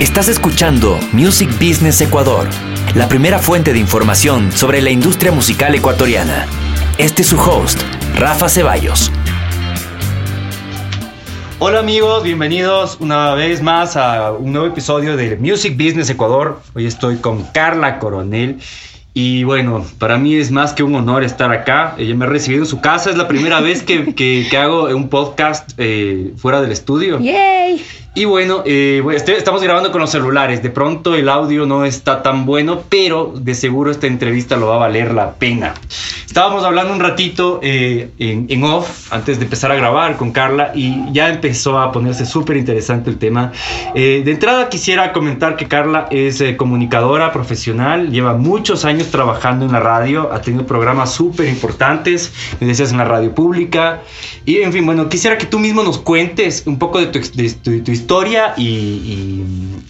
Estás escuchando Music Business Ecuador, la primera fuente de información sobre la industria musical ecuatoriana. Este es su host, Rafa Ceballos. Hola amigos, bienvenidos una vez más a un nuevo episodio de Music Business Ecuador. Hoy estoy con Carla Coronel. Y bueno, para mí es más que un honor estar acá. Ella me ha recibido en su casa. Es la primera vez que, que, que hago un podcast eh, fuera del estudio. ¡Yay! Y bueno, eh, este, estamos grabando con los celulares. De pronto el audio no está tan bueno, pero de seguro esta entrevista lo va a valer la pena. Estábamos hablando un ratito eh, en, en, off antes de empezar a grabar con Carla y ya empezó a ponerse súper interesante el tema. Eh, de entrada quisiera comentar que Carla es eh, comunicadora profesional, lleva muchos años trabajando en la radio, ha tenido programas súper importantes, me decías en la radio pública. Y en fin, bueno, quisiera que tú mismo nos cuentes un poco de tu, de historia y, y,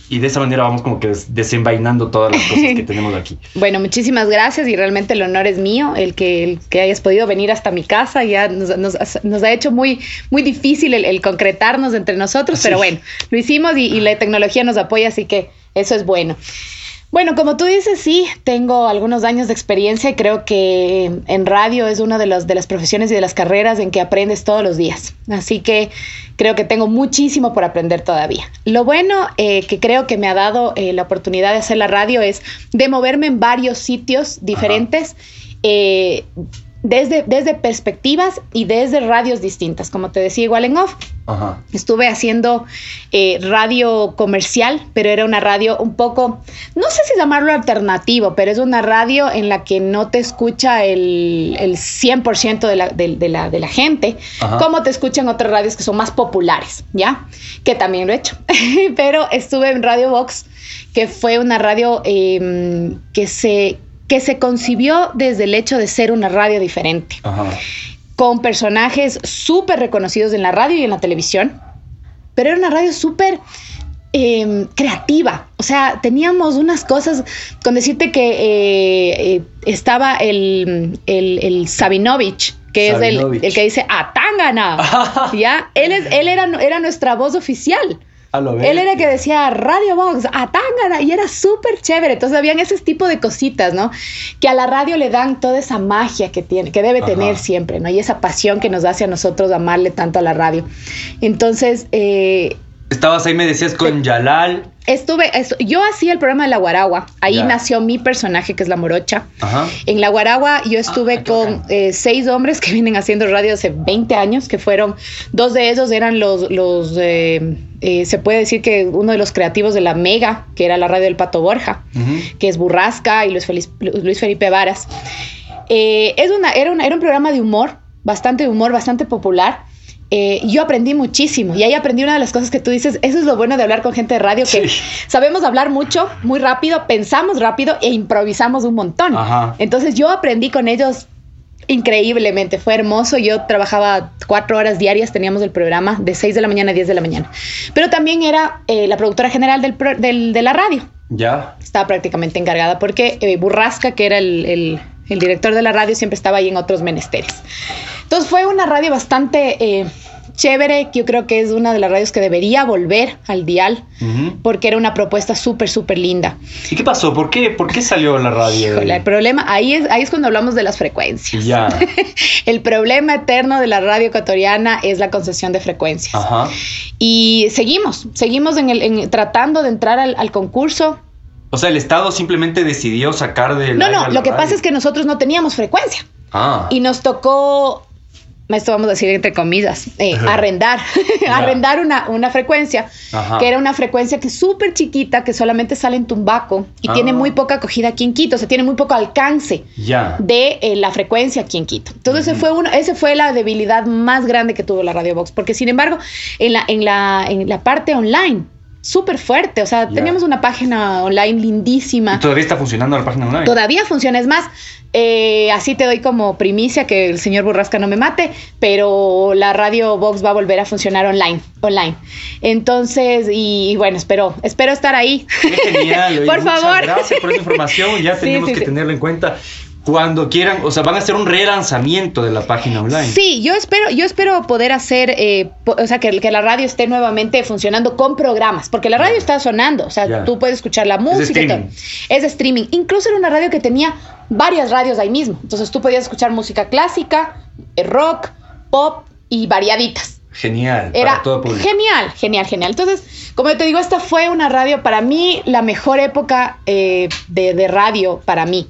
y, de esa manera vamos como que desenvainando todas las cosas que tenemos aquí. Bueno, muchísimas gracias y realmente el honor es mío, el que, el que hayas podido venir hasta mi casa, ya nos, nos, nos ha hecho muy, muy difícil el, el, concretarnos entre nosotros, pero bueno, lo hicimos y, y la tecnología nos apoya, así que eso es bueno. Bueno, como tú dices, sí, tengo algunos años de experiencia y creo que en radio es una de, los, de las profesiones y de las carreras en que aprendes todos los días. Así que creo que tengo muchísimo por aprender todavía. Lo bueno eh, que creo que me ha dado eh, la oportunidad de hacer la radio es de moverme en varios sitios diferentes. Eh, desde, desde perspectivas y desde radios distintas, como te decía igual en off. Ajá. Estuve haciendo eh, radio comercial, pero era una radio un poco, no sé si llamarlo alternativo, pero es una radio en la que no te escucha el, el 100% de la, de, de, la, de la gente, Ajá. como te escuchan otras radios que son más populares, ¿ya? Que también lo he hecho. pero estuve en Radio Box, que fue una radio eh, que se que se concibió desde el hecho de ser una radio diferente, Ajá. con personajes súper reconocidos en la radio y en la televisión, pero era una radio súper eh, creativa. O sea, teníamos unas cosas, con decirte que eh, eh, estaba el, el, el Sabinovich, que Sabinovich. es el, el, que dice Atangana, ¿ya? Él, es, él era, era nuestra voz oficial. Él era el que decía Radio Box, Atangana, y era súper chévere. Entonces habían ese tipo de cositas, ¿no? Que a la radio le dan toda esa magia que tiene, que debe Ajá. tener siempre, ¿no? Y esa pasión que nos hace a nosotros amarle tanto a la radio. Entonces, eh, Estabas ahí, me decías, con Yalal. Estuve, yo hacía el programa de La Guaragua. Ahí nació mi personaje, que es La Morocha. Ajá. En La Guaragua yo estuve ah, con eh, seis hombres que vienen haciendo radio hace 20 años, que fueron, dos de ellos eran los, los eh, eh, se puede decir que uno de los creativos de La Mega, que era la radio del Pato Borja, uh -huh. que es Burrasca y Luis, Feliz, Luis Felipe Varas. es una, era, una, era un programa de humor, bastante de humor, bastante popular eh, yo aprendí muchísimo y ahí aprendí una de las cosas que tú dices, eso es lo bueno de hablar con gente de radio, que sí. sabemos hablar mucho, muy rápido, pensamos rápido e improvisamos un montón. Ajá. Entonces yo aprendí con ellos increíblemente, fue hermoso, yo trabajaba cuatro horas diarias, teníamos el programa de 6 de la mañana a 10 de la mañana, pero también era eh, la productora general del, del, de la radio. Ya. Estaba prácticamente encargada porque eh, Burrasca, que era el, el, el director de la radio, siempre estaba ahí en otros menesteres. Entonces fue una radio bastante eh, chévere, yo creo que es una de las radios que debería volver al dial, uh -huh. porque era una propuesta súper, súper linda. ¿Y qué pasó? ¿Por qué, ¿Por qué salió la radio? Híjole, el problema, ahí es, ahí es cuando hablamos de las frecuencias. Ya. el problema eterno de la radio ecuatoriana es la concesión de frecuencias. Ajá. Y seguimos, seguimos en el, en, tratando de entrar al, al concurso. O sea, el Estado simplemente decidió sacar de... No, no, lo que radio. pasa es que nosotros no teníamos frecuencia. Ah. Y nos tocó esto vamos a decir entre comillas, eh, arrendar, arrendar una, una frecuencia, Ajá. que era una frecuencia que es súper chiquita, que solamente sale en Tumbaco y ah. tiene muy poca acogida aquí en Quito, o sea, tiene muy poco alcance ya. de eh, la frecuencia aquí en Quito. Entonces, uh -huh. ese, fue uno, ese fue la debilidad más grande que tuvo la Radio Box, porque sin embargo, en la, en la, en la parte online, súper fuerte. O sea, yeah. teníamos una página online lindísima. ¿Y todavía está funcionando la página online? Todavía funciona. Es más, eh, así te doy como primicia que el señor Burrasca no me mate, pero la radio Box va a volver a funcionar online. online. Entonces, y, y bueno, espero, espero estar ahí. Qué genial. por favor. Gracias por esa información. Ya tenemos sí, sí, que tenerlo en cuenta. Cuando quieran, o sea, van a hacer un relanzamiento de la página online. Sí, yo espero, yo espero poder hacer, eh, o sea, que, que, la radio esté nuevamente funcionando con programas, porque la radio está sonando, o sea, tú puedes escuchar la música. Es, todo. es streaming. Incluso era una radio que tenía varias radios ahí mismo. Entonces tú podías escuchar música clásica, eh, rock, pop y variaditas. Genial. Era para todo público. genial, genial, genial. Entonces, como te digo, esta fue una radio para mí, la mejor época eh, de, de radio para mí.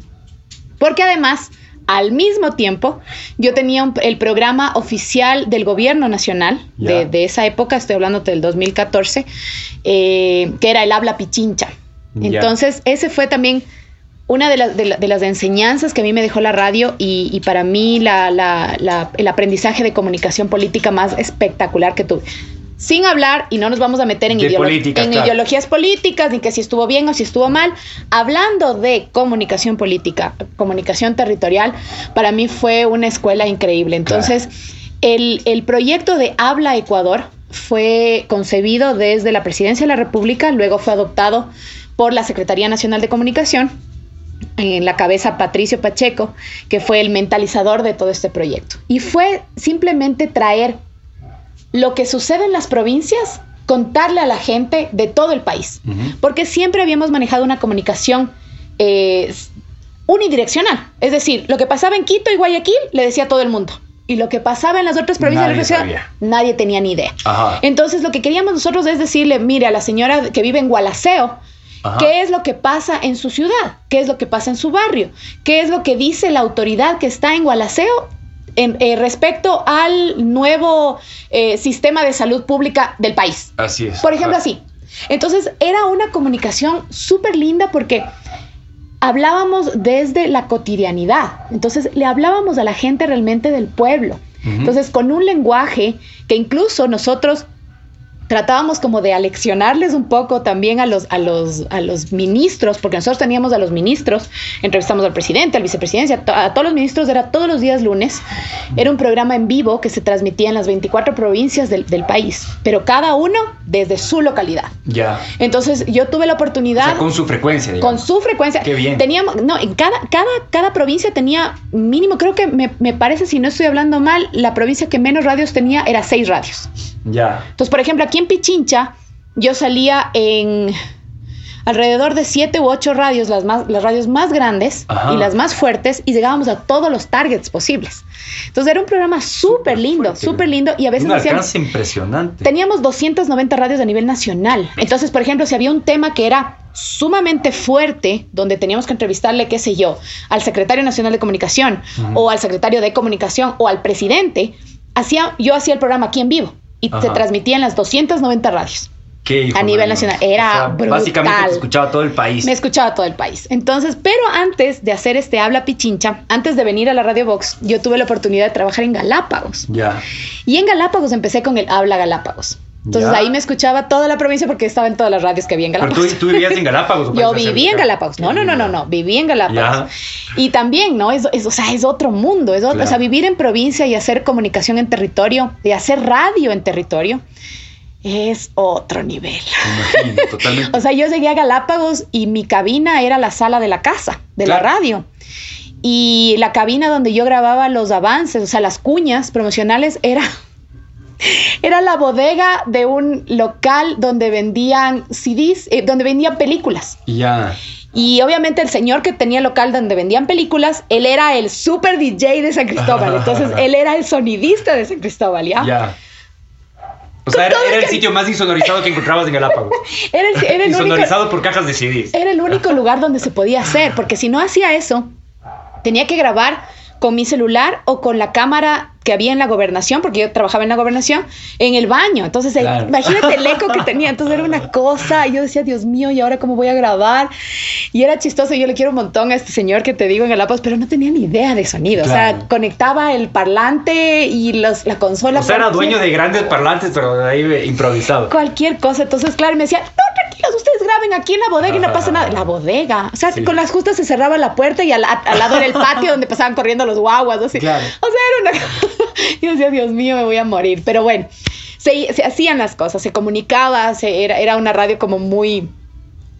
Porque además, al mismo tiempo, yo tenía el programa oficial del gobierno nacional de, esa época, estoy hablando del 2014, eh, que era el habla pichincha. Entonces, ese fue también una de, las enseñanzas que a mí me dejó la radio y, para mí el aprendizaje de comunicación política más espectacular que tuve sin hablar, y no nos vamos a meter en, ideologías políticas, ni que si estuvo bien o si estuvo mal, hablando de comunicación política, comunicación territorial, para mí fue una escuela increíble. Entonces, el, el proyecto de Habla Ecuador fue concebido desde la Presidencia de la República, luego fue adoptado por la Secretaría Nacional de Comunicación en la cabeza Patricio Pacheco, que fue el mentalizador de todo este proyecto. Y fue simplemente traer lo que sucede en las provincias, contarle a la gente de todo el país. Porque siempre habíamos manejado una comunicación eh, unidireccional. Es decir, lo que pasaba en Quito y Guayaquil le decía a todo el mundo. Y lo que pasaba en las otras provincias nadie, de la nadie tenía ni idea. Entonces, lo que queríamos nosotros es decirle, mire, a la señora que vive en Gualaceo, ¿Qué es lo que pasa en su ciudad? ¿Qué es lo que pasa en su barrio? ¿Qué es lo que dice la autoridad que está en Gualaceo eh, respecto al nuevo eh, sistema de salud pública del país. Así es. Por ejemplo, así. Entonces era una comunicación súper linda porque hablábamos desde la cotidianidad. Entonces le hablábamos a la gente realmente del pueblo. Entonces con un lenguaje que incluso nosotros tratábamos como de aleccionarles un poco también a los, a los, a los ministros, porque nosotros teníamos a los ministros, entrevistamos al presidente, al vicepresidente, a, todos los ministros, era todos los días lunes, era un programa en vivo que se transmitía en las 24 provincias del, país, pero cada uno desde su localidad. Ya. Entonces yo tuve la oportunidad... con su frecuencia. Con su frecuencia. Qué bien. Teníamos, no, en cada, cada, cada provincia tenía mínimo, creo que me, me parece, si no estoy hablando mal, la provincia que menos radios tenía era seis radios. Ya. Entonces, por ejemplo, aquí en Pichincha, yo salía en alrededor de siete u ocho radios, las, más, las radios más grandes y las más fuertes, y llegábamos a todos los targets posibles. Entonces era un programa súper lindo, súper lindo, y a veces... Un alcance impresionante. Teníamos 290 radios a nivel nacional. Entonces, por ejemplo, si había un tema que era sumamente fuerte, donde teníamos que entrevistarle, qué sé yo, al secretario nacional de comunicación, o al secretario de comunicación, o al presidente, hacía, yo hacía el programa aquí en vivo y se transmitía en las 290 radios. a nivel nacional. Era brutal. Básicamente escuchaba todo el país. Me escuchaba todo el país. Entonces, pero antes de hacer este Habla Pichincha, antes de venir a la Radio Box, yo tuve la oportunidad de trabajar en Galápagos. Ya. Y en Galápagos empecé con el Habla Galápagos. Entonces ahí me escuchaba toda la provincia porque estaba en todas las radios que había en Galápagos. Pero tú, vivías en Galápagos. Yo viví en Galápagos. No, no, no, no, no. Viví en Galápagos. Y también, ¿no? Es, o sea, es otro mundo. Es O sea, vivir en provincia y hacer comunicación en territorio y hacer radio en territorio es otro nivel. Imagino, totalmente. o sea, yo llegué a Galápagos y mi cabina era la sala de la casa, de la radio. Y la cabina donde yo grababa los avances, o sea, las cuñas promocionales, era era la bodega de un local donde vendían CDs, eh, donde vendían películas. Ya. Y obviamente el señor que tenía el local donde vendían películas, él era el super DJ de San Cristóbal. Entonces él era el sonidista de San Cristóbal, ¿ya? Ya. O sea, era, el sitio más insonorizado que encontrabas en Galápagos. Era el, era Insonorizado por cajas de CDs. Era el único lugar donde se podía hacer, porque si no hacía eso, tenía que grabar con mi celular o con la cámara que había en la gobernación, porque yo trabajaba en la gobernación, en el baño. Entonces, imagínate el eco que tenía. Entonces era una cosa. Y yo decía, Dios mío, ¿y ahora cómo voy a grabar? Y era chistoso. Yo le quiero un montón a este señor que te digo en Galápagos, pero no tenía ni idea de sonido. O sea, conectaba el parlante y los, la consola. O sea, era dueño de grandes parlantes, pero ahí improvisado. Cualquier cosa. Entonces, claro, me decía, no, tranquilos, ustedes graben aquí en la bodega y no pasa nada. La bodega. O sea, con las justas se cerraba la puerta y al, lado era el patio donde pasaban corriendo los guaguas. Así. O sea, era una yo decía, Dios mío, me voy a morir. Pero bueno, se, hacían las cosas, se comunicaba, se, era, era una radio como muy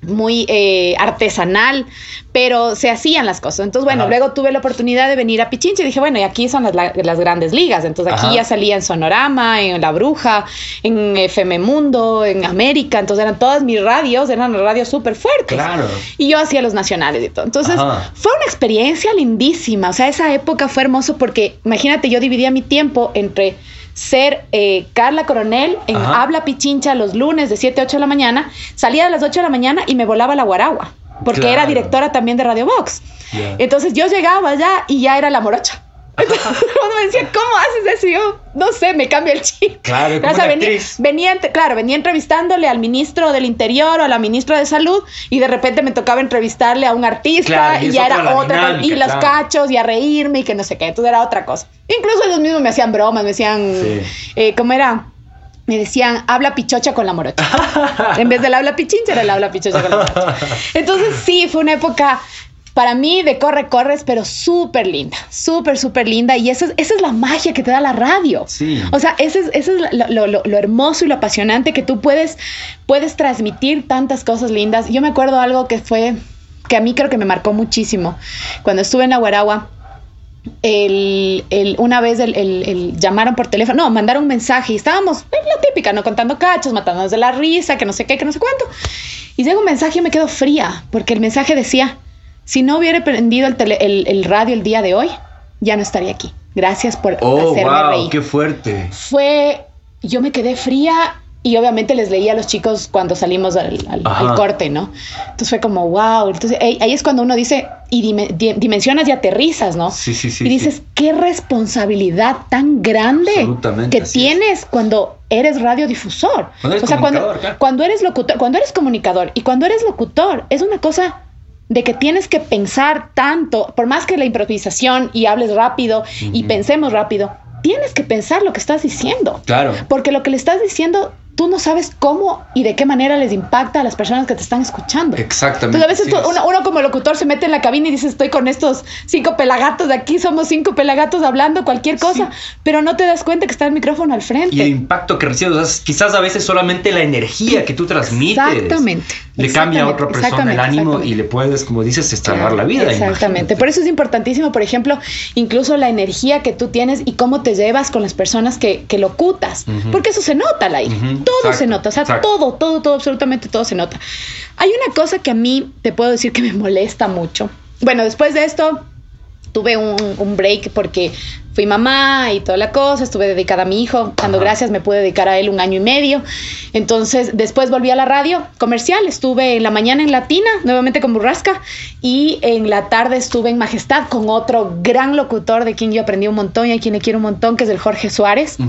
muy eh, artesanal, pero se hacían las cosas. Entonces, bueno, Ajá. luego tuve la oportunidad de venir a Pichincha y dije, bueno, y aquí son las, la- las grandes ligas. Entonces, aquí Ajá. ya salía en Sonorama, en La Bruja, en FM Mundo, en América. Entonces, eran todas mis radios, eran radios súper fuertes. Claro. Y yo hacía los nacionales y todo. Entonces, Ajá. fue una experiencia lindísima. O sea, esa época fue hermoso porque, imagínate, yo dividía mi tiempo entre ser eh, Carla Coronel en Ajá. Habla Pichincha los lunes de 7 a 8 de la mañana, salía a las 8 de la mañana y me volaba la Guaragua, porque Claro. era directora también de Radio Box. Ya. Entonces yo llegaba allá y ya era la morocha. Entonces, uno me decía, ¿cómo haces eso? Y yo, no sé, me cambia el chip. Claro, como O sea, una venía, claro, venía entrevistándole al ministro del Interior o a la ministra de Salud y de repente me tocaba entrevistarle a un artista Claro, y ya era otra y los claro. cachos y a reírme y que no sé qué, entonces era otra cosa. Incluso ellos mismos me hacían bromas, me decían, Sí. eh, ¿cómo era? Me decían, habla pichocha con la morocha. en vez del habla pichincha era el habla pichocha con la morocha. Entonces sí, fue una época para mí de corre, corres, pero súper linda, súper, súper linda. Y esa es, esa es la magia que te da la radio. Sí. O sea, ese es, ese es lo, lo- hermoso y lo apasionante que tú puedes, puedes transmitir tantas cosas lindas. Yo me acuerdo algo que fue, que a mí creo que me marcó muchísimo. Cuando estuve en Aguaragua, el, el- una vez el, el- llamaron por teléfono, no, mandaron un mensaje y estábamos, eh, la típica, ¿no? Contando cachos, matándonos de la risa, que no sé qué, que no sé cuánto. Y llega un mensaje y me quedo fría, porque el mensaje decía, si no hubiera prendido el, tele- el- el radio el día de hoy, ya no estaría aquí. Gracias por Oh, hacerme wow, reír qué fuerte. fue, yo me quedé fría y obviamente les leía a los chicos cuando salimos al, al- Ajá. al corte, ¿no? Entonces fue como, wow. Entonces ahí, ahí es cuando uno dice, y dime- di- dimensionas y aterrizas, ¿no? Sí, sí, sí. y dices, sí. qué responsabilidad tan grande que es. tienes cuando eres radiodifusor. Cuando eres o sea, cuando eres locutor, cuando eres comunicador y cuando eres locutor, es una cosa de que tienes que pensar tanto, por más que la improvisación y hables rápido y pensemos rápido, tienes que pensar lo que estás diciendo. Claro. Porque lo que le estás diciendo, tú no sabes cómo y de qué manera les impacta a las personas que te están escuchando. Exactamente. Entonces a veces sí tú- es. uno, uno como locutor se mete en la cabina y dice estoy con estos cinco pelagatos de aquí, somos cinco pelagatos hablando cualquier cosa, pero no te das cuenta que está el micrófono al frente. Y el impacto que recibes, o sea, quizás a veces solamente la energía que tú transmites Exactamente. le cambia a otra persona el ánimo y le puedes, como dices, salvar la vida. Exactamente. imagínate. Por eso es importantísimo, por ejemplo, incluso la energía que tú tienes y cómo te llevas con las personas que, que locutas. Porque eso se nota aire. Ujú, Todo exacto, se nota. O sea, exacto. todo, todo, todo, absolutamente todo se nota. Hay una cosa que a mí te puedo decir que me molesta mucho. Bueno, después de esto tuve un, un break porque fui mamá y toda la cosa, estuve dedicada a mi hijo, dando gracias me pude dedicar a él un año y medio. Entonces, después volví a la radio comercial, estuve en la mañana en Latina, nuevamente con Burrasca, y en la tarde estuve en Majestad con otro gran locutor de quien yo aprendí un montón y a quien le quiero un montón, que es el Jorge Suárez. Ujú.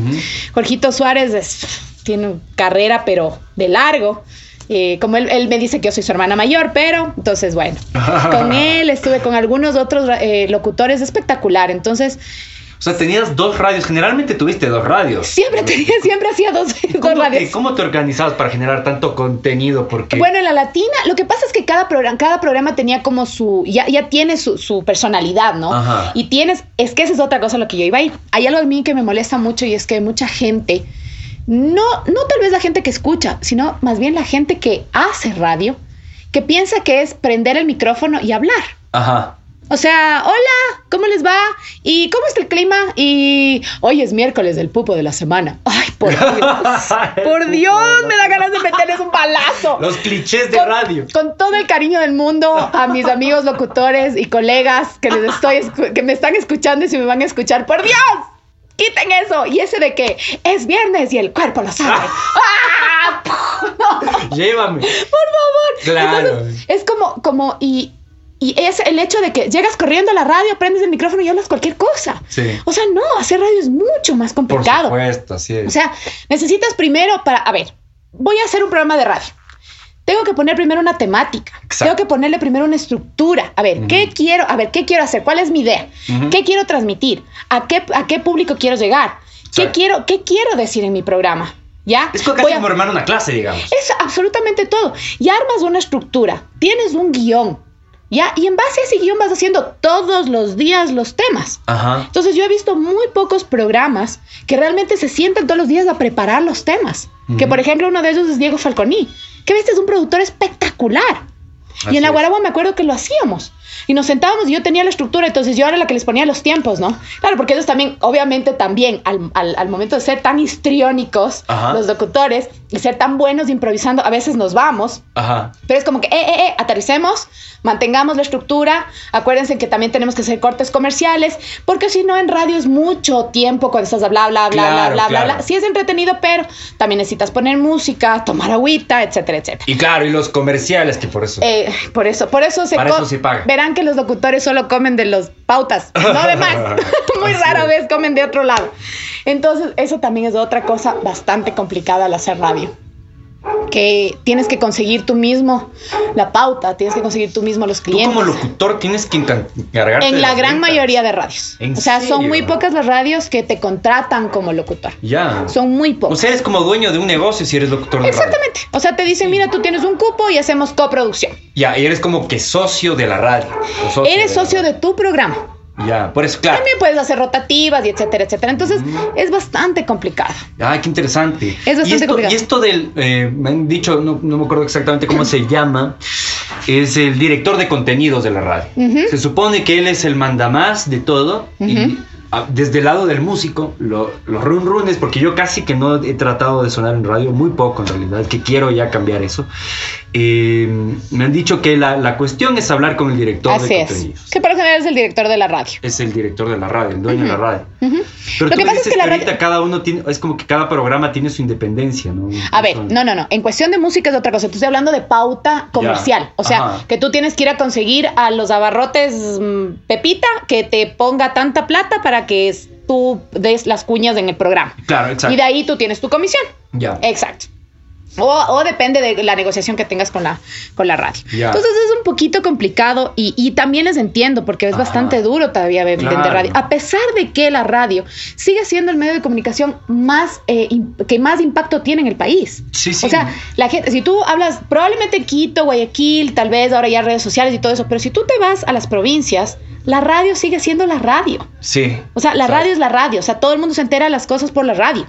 Jorgito Suárez es- tiene carrera, pero de largo. Eh, como él, él me dice que yo soy su hermana mayor, pero entonces, bueno, con él estuve con algunos otros eh, locutores espectacular. Entonces, O sea, tenías dos radios. Generalmente tuviste dos radios. siempre tenía, siempre hacía dos, dos ¿Cómo radios. te, ¿Cómo te organizabas para generar tanto contenido? Porque Bueno, en la latina, lo que pasa es que cada programa, cada programa tenía como su, ya, ya tiene su, su personalidad, ¿no? Ajá. Y tienes, es que esa es otra cosa a lo que yo iba a ir. Hay algo a mí que me molesta mucho y es que mucha gente, no, no tal vez la gente que escucha, sino más bien la gente que hace radio, que piensa que es prender el micrófono y hablar. Ajá. O sea, hola, ¿cómo les va? ¿Y cómo está el clima? Y hoy es miércoles del pupo de la semana. Ay, por Dios. Por Dios, me da ganas de meterles un balazo. Los clichés de Con- radio. Con todo el cariño del mundo a mis amigos locutores y colegas que les estoy que me están escuchando y si me van a escuchar, por Dios, quiten eso. Y ese de que es viernes y el cuerpo lo sabe. ¡Ah! No, Llévame. por favor. Claro. Entonces, es como, como, y, y es el hecho de que llegas corriendo a la radio, prendes el micrófono y hablas cualquier cosa. Sí. O sea, no, hacer radio es mucho más Por complicado. supuesto, así es. O sea, necesitas primero para, a ver, voy a hacer un programa de radio. Tengo que poner primero una temática. Exacto. Tengo que ponerle primero una estructura. A ver, ¿qué quiero? A ver, ¿qué quiero hacer? ¿Cuál es mi idea? ¿Qué quiero transmitir? ¿A qué, a qué público quiero llegar? ¿Qué quiero, ¿Qué quiero decir en mi programa? ¿Ya? es casi a- como hermano una clase, digamos. es absolutamente todo. Y armas una estructura, tienes un guion, ¿ya? Y en base a ese guion vas haciendo todos los días los temas. Ajá. Entonces yo he visto muy pocos programas que realmente se sientan todos los días a preparar los temas. Que por ejemplo uno de ellos es Diego Falconi, que este es un productor espectacular. y en la Guaragua me acuerdo que lo hacíamos. Y nos sentábamos y yo tenía la estructura, entonces yo era la que les ponía los tiempos, ¿no? Claro, porque ellos también, obviamente también, al, al, al momento de ser tan histriónicos, Ajá. los locutores, de ser tan buenos improvisando, a veces nos vamos, Ajá. pero es como que, eh, eh, eh, aterricemos, mantengamos la estructura. Acuérdense que también tenemos que hacer cortes comerciales, porque si no, en radio es mucho tiempo cuando estás a bla, bla, bla, Claro, bla, bla, bla, claro. bla. Sí es entretenido, pero también necesitas poner música, tomar agüita, etcétera, etcétera. Y claro, y los comerciales, que por eso. Eh, por eso, por eso se Para eso se paga. Verán que los locutores solo comen de los pautas, no de más. Muy rara vez comen de otro lado. Entonces, eso también es otra cosa bastante complicada al hacer radio. Que tienes que conseguir tú mismo la pauta, tienes que conseguir tú mismo los Tú clientes. como locutor tienes que encargarte en la gran ventas. mayoría de radios. ¿En O sea, son muy pocas las radios que te contratan como locutor. Ya. Son muy O pocas. sea, eres como dueño de un negocio si eres locutor de radio. Exactamente. O sea, te dicen, mira, tú tienes un cupo y hacemos coproducción. Ya, y eres como que socio de la radio. o socio Eres socio radio. de tu programa. Ya, por eso, claro. También puedes hacer rotativas y etcétera, etcétera. Entonces, Mm. es bastante complicado. Ay, qué interesante. Es bastante y esto, complicado. y esto del, eh, me han dicho, no, no me acuerdo exactamente cómo se llama, es el director de contenidos de la radio. Ujú. Se supone que él es el mandamás de todo y Ujú. ah, desde el lado del músico, lo- los run runes, porque yo casi que no he tratado de sonar en radio, muy poco en realidad, que quiero ya cambiar eso. Eh, me han dicho que la, la cuestión es hablar con el director Así de es. contenidos. Que por general es el director de la radio. Es el director de la radio, el dueño de la radio. Pero Lo tú que pasa es que la ahorita radio. cada uno tiene, es como que cada programa tiene su independencia, ¿no? A ver, no, no, no. En cuestión de música es otra cosa. Tú estoy hablando de pauta comercial. O sea, Ajá. que tú tienes que ir a conseguir a los abarrotes mm, Pepita que te ponga tanta plata para que es- tú des las cuñas en el programa. Claro, exacto. Y de ahí tú tienes tu comisión. Ya. Exacto. O, o depende de la negociación que tengas con la, con la radio. Entonces es un poquito complicado y, y también les entiendo porque es Ajá. bastante duro todavía ver- vender Claro. radio. A pesar de que la radio sigue siendo el medio de comunicación más eh, que más impacto tiene en el país. Sí, sí. O sea, la gente, si tú hablas, probablemente Quito, Guayaquil, tal vez ahora ya redes sociales y todo eso, pero si tú te vas a las provincias, la radio sigue siendo la radio. Sí. O sea, la radio es la radio. O sea, todo el mundo se entera de las cosas por la radio.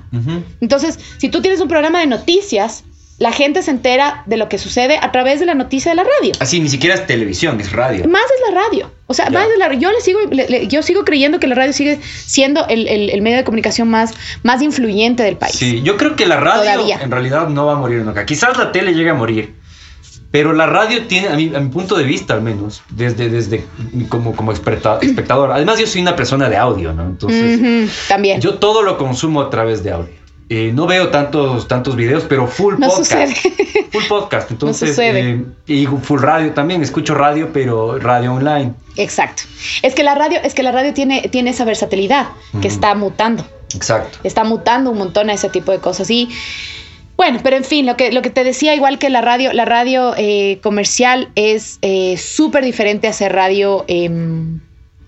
Entonces, si tú tienes un programa de noticias, la gente se entera de lo que sucede a través de la noticia de la radio. Así, ni siquiera es televisión, es radio. Más es la radio. O sea, más es la Yo le sigo, le- le- yo sigo creyendo que la radio sigue siendo el, el- el medio de comunicación más, más influyente del país. Sí, yo creo que la radio Todavía. en realidad no va a morir nunca. Quizás la tele llegue a morir. Pero la radio tiene, a mi, a mi punto de vista al menos, desde, desde como, como especta- espectador. Además, yo soy una persona de audio, ¿no? Entonces, también. yo todo lo consumo a través de audio. Eh, no veo tantos, tantos videos, pero full No podcast. sucede. Full podcast. Entonces, eh, y full radio también. Escucho radio, pero radio online. Exacto. Es que la radio, es que la radio tiene, tiene esa versatilidad que está mutando. Exacto. está mutando un montón a ese tipo de cosas. Y bueno, pero en fin, lo que, lo que te decía, igual que la radio, la radio eh, comercial es eh, súper diferente a hacer radio, em,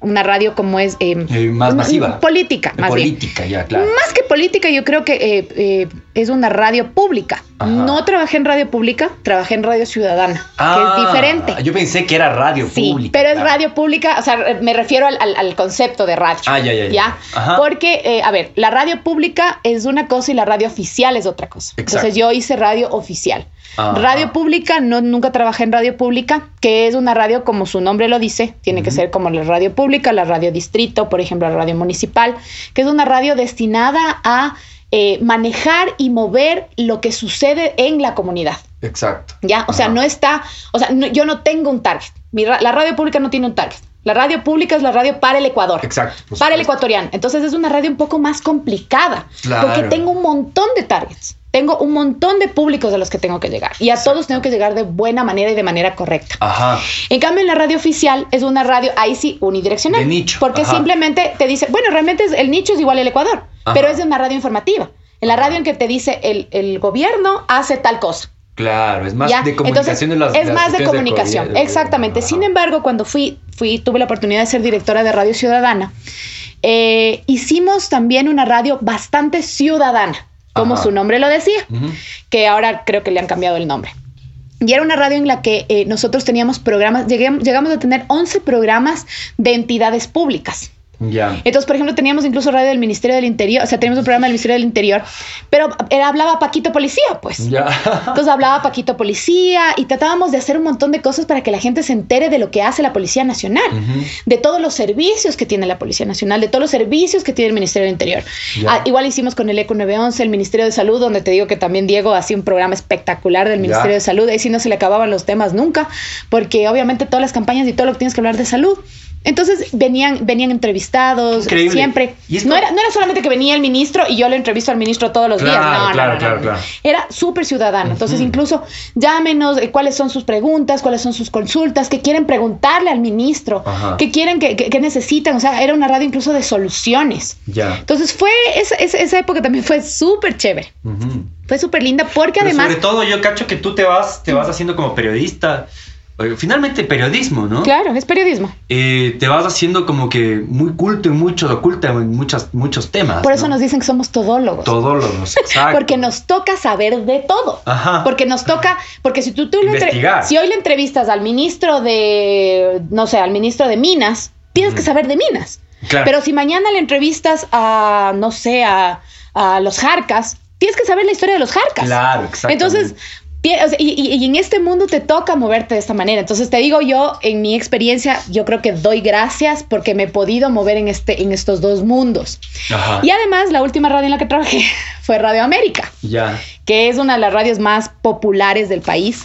una radio como es... em, Eh, más masiva. Política, más bien. Política, ya, claro. Más que política, yo creo que eh, eh, es una radio pública. Ajá. No trabajé en radio pública, trabajé en radio ciudadana, Ah, que es diferente. Yo pensé que era radio Sí, pública. pero es claro. radio pública, o sea, me refiero al, al- al concepto de radio. Ah, ya, ya, ya. Ajá. Porque, eh, a ver, la radio pública es una cosa y la radio oficial es otra cosa. Exacto. Entonces yo hice radio oficial. Ajá. Radio pública, no, nunca trabajé en radio pública, que es una radio como su nombre lo dice, tiene que ser como la radio pública, la radio distrito, por ejemplo, la radio municipal, que es una radio destinada a eh, manejar y mover lo que sucede en la comunidad. Exacto. ¿Ya? O sea, no está, o sea, no- yo no tengo un target. Mi la radio pública no tiene un target. La radio pública es la radio para el Ecuador. Exacto. Para el ecuatoriano. Entonces es una radio un poco más complicada. Claro. Porque tengo un montón de targets. Tengo un montón de públicos a los que tengo que llegar. Y a todos tengo que llegar de buena manera y de manera correcta. Ajá. En cambio, en la radio oficial es una radio, ahí sí, unidireccional. De nicho, Porque ajá. simplemente te dice, bueno, realmente es- el nicho es igual al Ecuador, Ajá. pero es de una radio informativa. En la radio en que te dice el, el gobierno hace tal cosa. Claro, es más ¿ya? de comunicación las es las más de comunicación, COVID, exactamente. Sin embargo, cuando fui, fui, tuve la oportunidad de ser directora de Radio Ciudadana, eh, hicimos también una radio bastante ciudadana, como Ajá. su nombre lo decía, que ahora creo que le han cambiado el nombre. Y era una radio en la que eh, nosotros teníamos programas, llegué- llegamos a tener 11 programas de entidades públicas. Entonces, por ejemplo, teníamos incluso radio del Ministerio del Interior, o sea, teníamos un programa del Ministerio del Interior, pero era, hablaba Paquito Policía, pues. Entonces hablaba Paquito Policía y tratábamos de hacer un montón de cosas para que la gente se entere de lo que hace la Policía Nacional, de todos los servicios que tiene la Policía Nacional, de todos los servicios que tiene el Ministerio del Interior. Ah, igual hicimos con el ECO 911, el Ministerio de Salud, donde te digo que también Diego hacía un programa espectacular del. Ministerio de Salud. Ahí sí no se le acababan los temas nunca, porque obviamente todas las campañas y todo lo que tienes que hablar de salud. Entonces venían, venían entrevistados Increíble. siempre. Y No, era, no era solamente que venía el ministro y yo le entrevisto al ministro todos los días. Claro, No, no, claro, no, claro, claro. Era súper ciudadano. Entonces, incluso llámenos eh, cuáles son sus preguntas, cuáles son sus consultas, qué quieren preguntarle al ministro, Ajá. qué quieren, que, que- que necesitan. O sea, era una radio incluso de soluciones. Ya. Entonces fue, esa, esa, época también fue súper chévere. Fue súper linda porque Pero además... sobre todo yo cacho que tú te vas, te vas haciendo como periodista. Eh, Finalmente periodismo, ¿no? Claro, es periodismo. Eh, te vas haciendo como que muy culto y mucho oculta en muchas, muchos temas. Por eso ¿no? nos dicen que somos todólogos. Todólogos, exacto. Porque nos toca saber de todo. Ajá. Porque nos toca, porque si tú, tú Investigar. si hoy le entrevistas al ministro de, no sé, al ministro de Minas, tienes que saber de Minas. Claro. Pero si mañana le entrevistas a, no sé, a, a los Jarcas, tienes que saber la historia de los Jarcas. Claro, exacto. Entonces, o sea, y, y- y en este mundo te toca moverte de esta manera. Entonces te digo yo, en mi experiencia, yo creo que doy gracias porque me he podido mover en, este, en estos dos mundos. Ajá. Y además, la última radio en la que trabajé fue Radio América Ya. que es una de las radios más populares del país.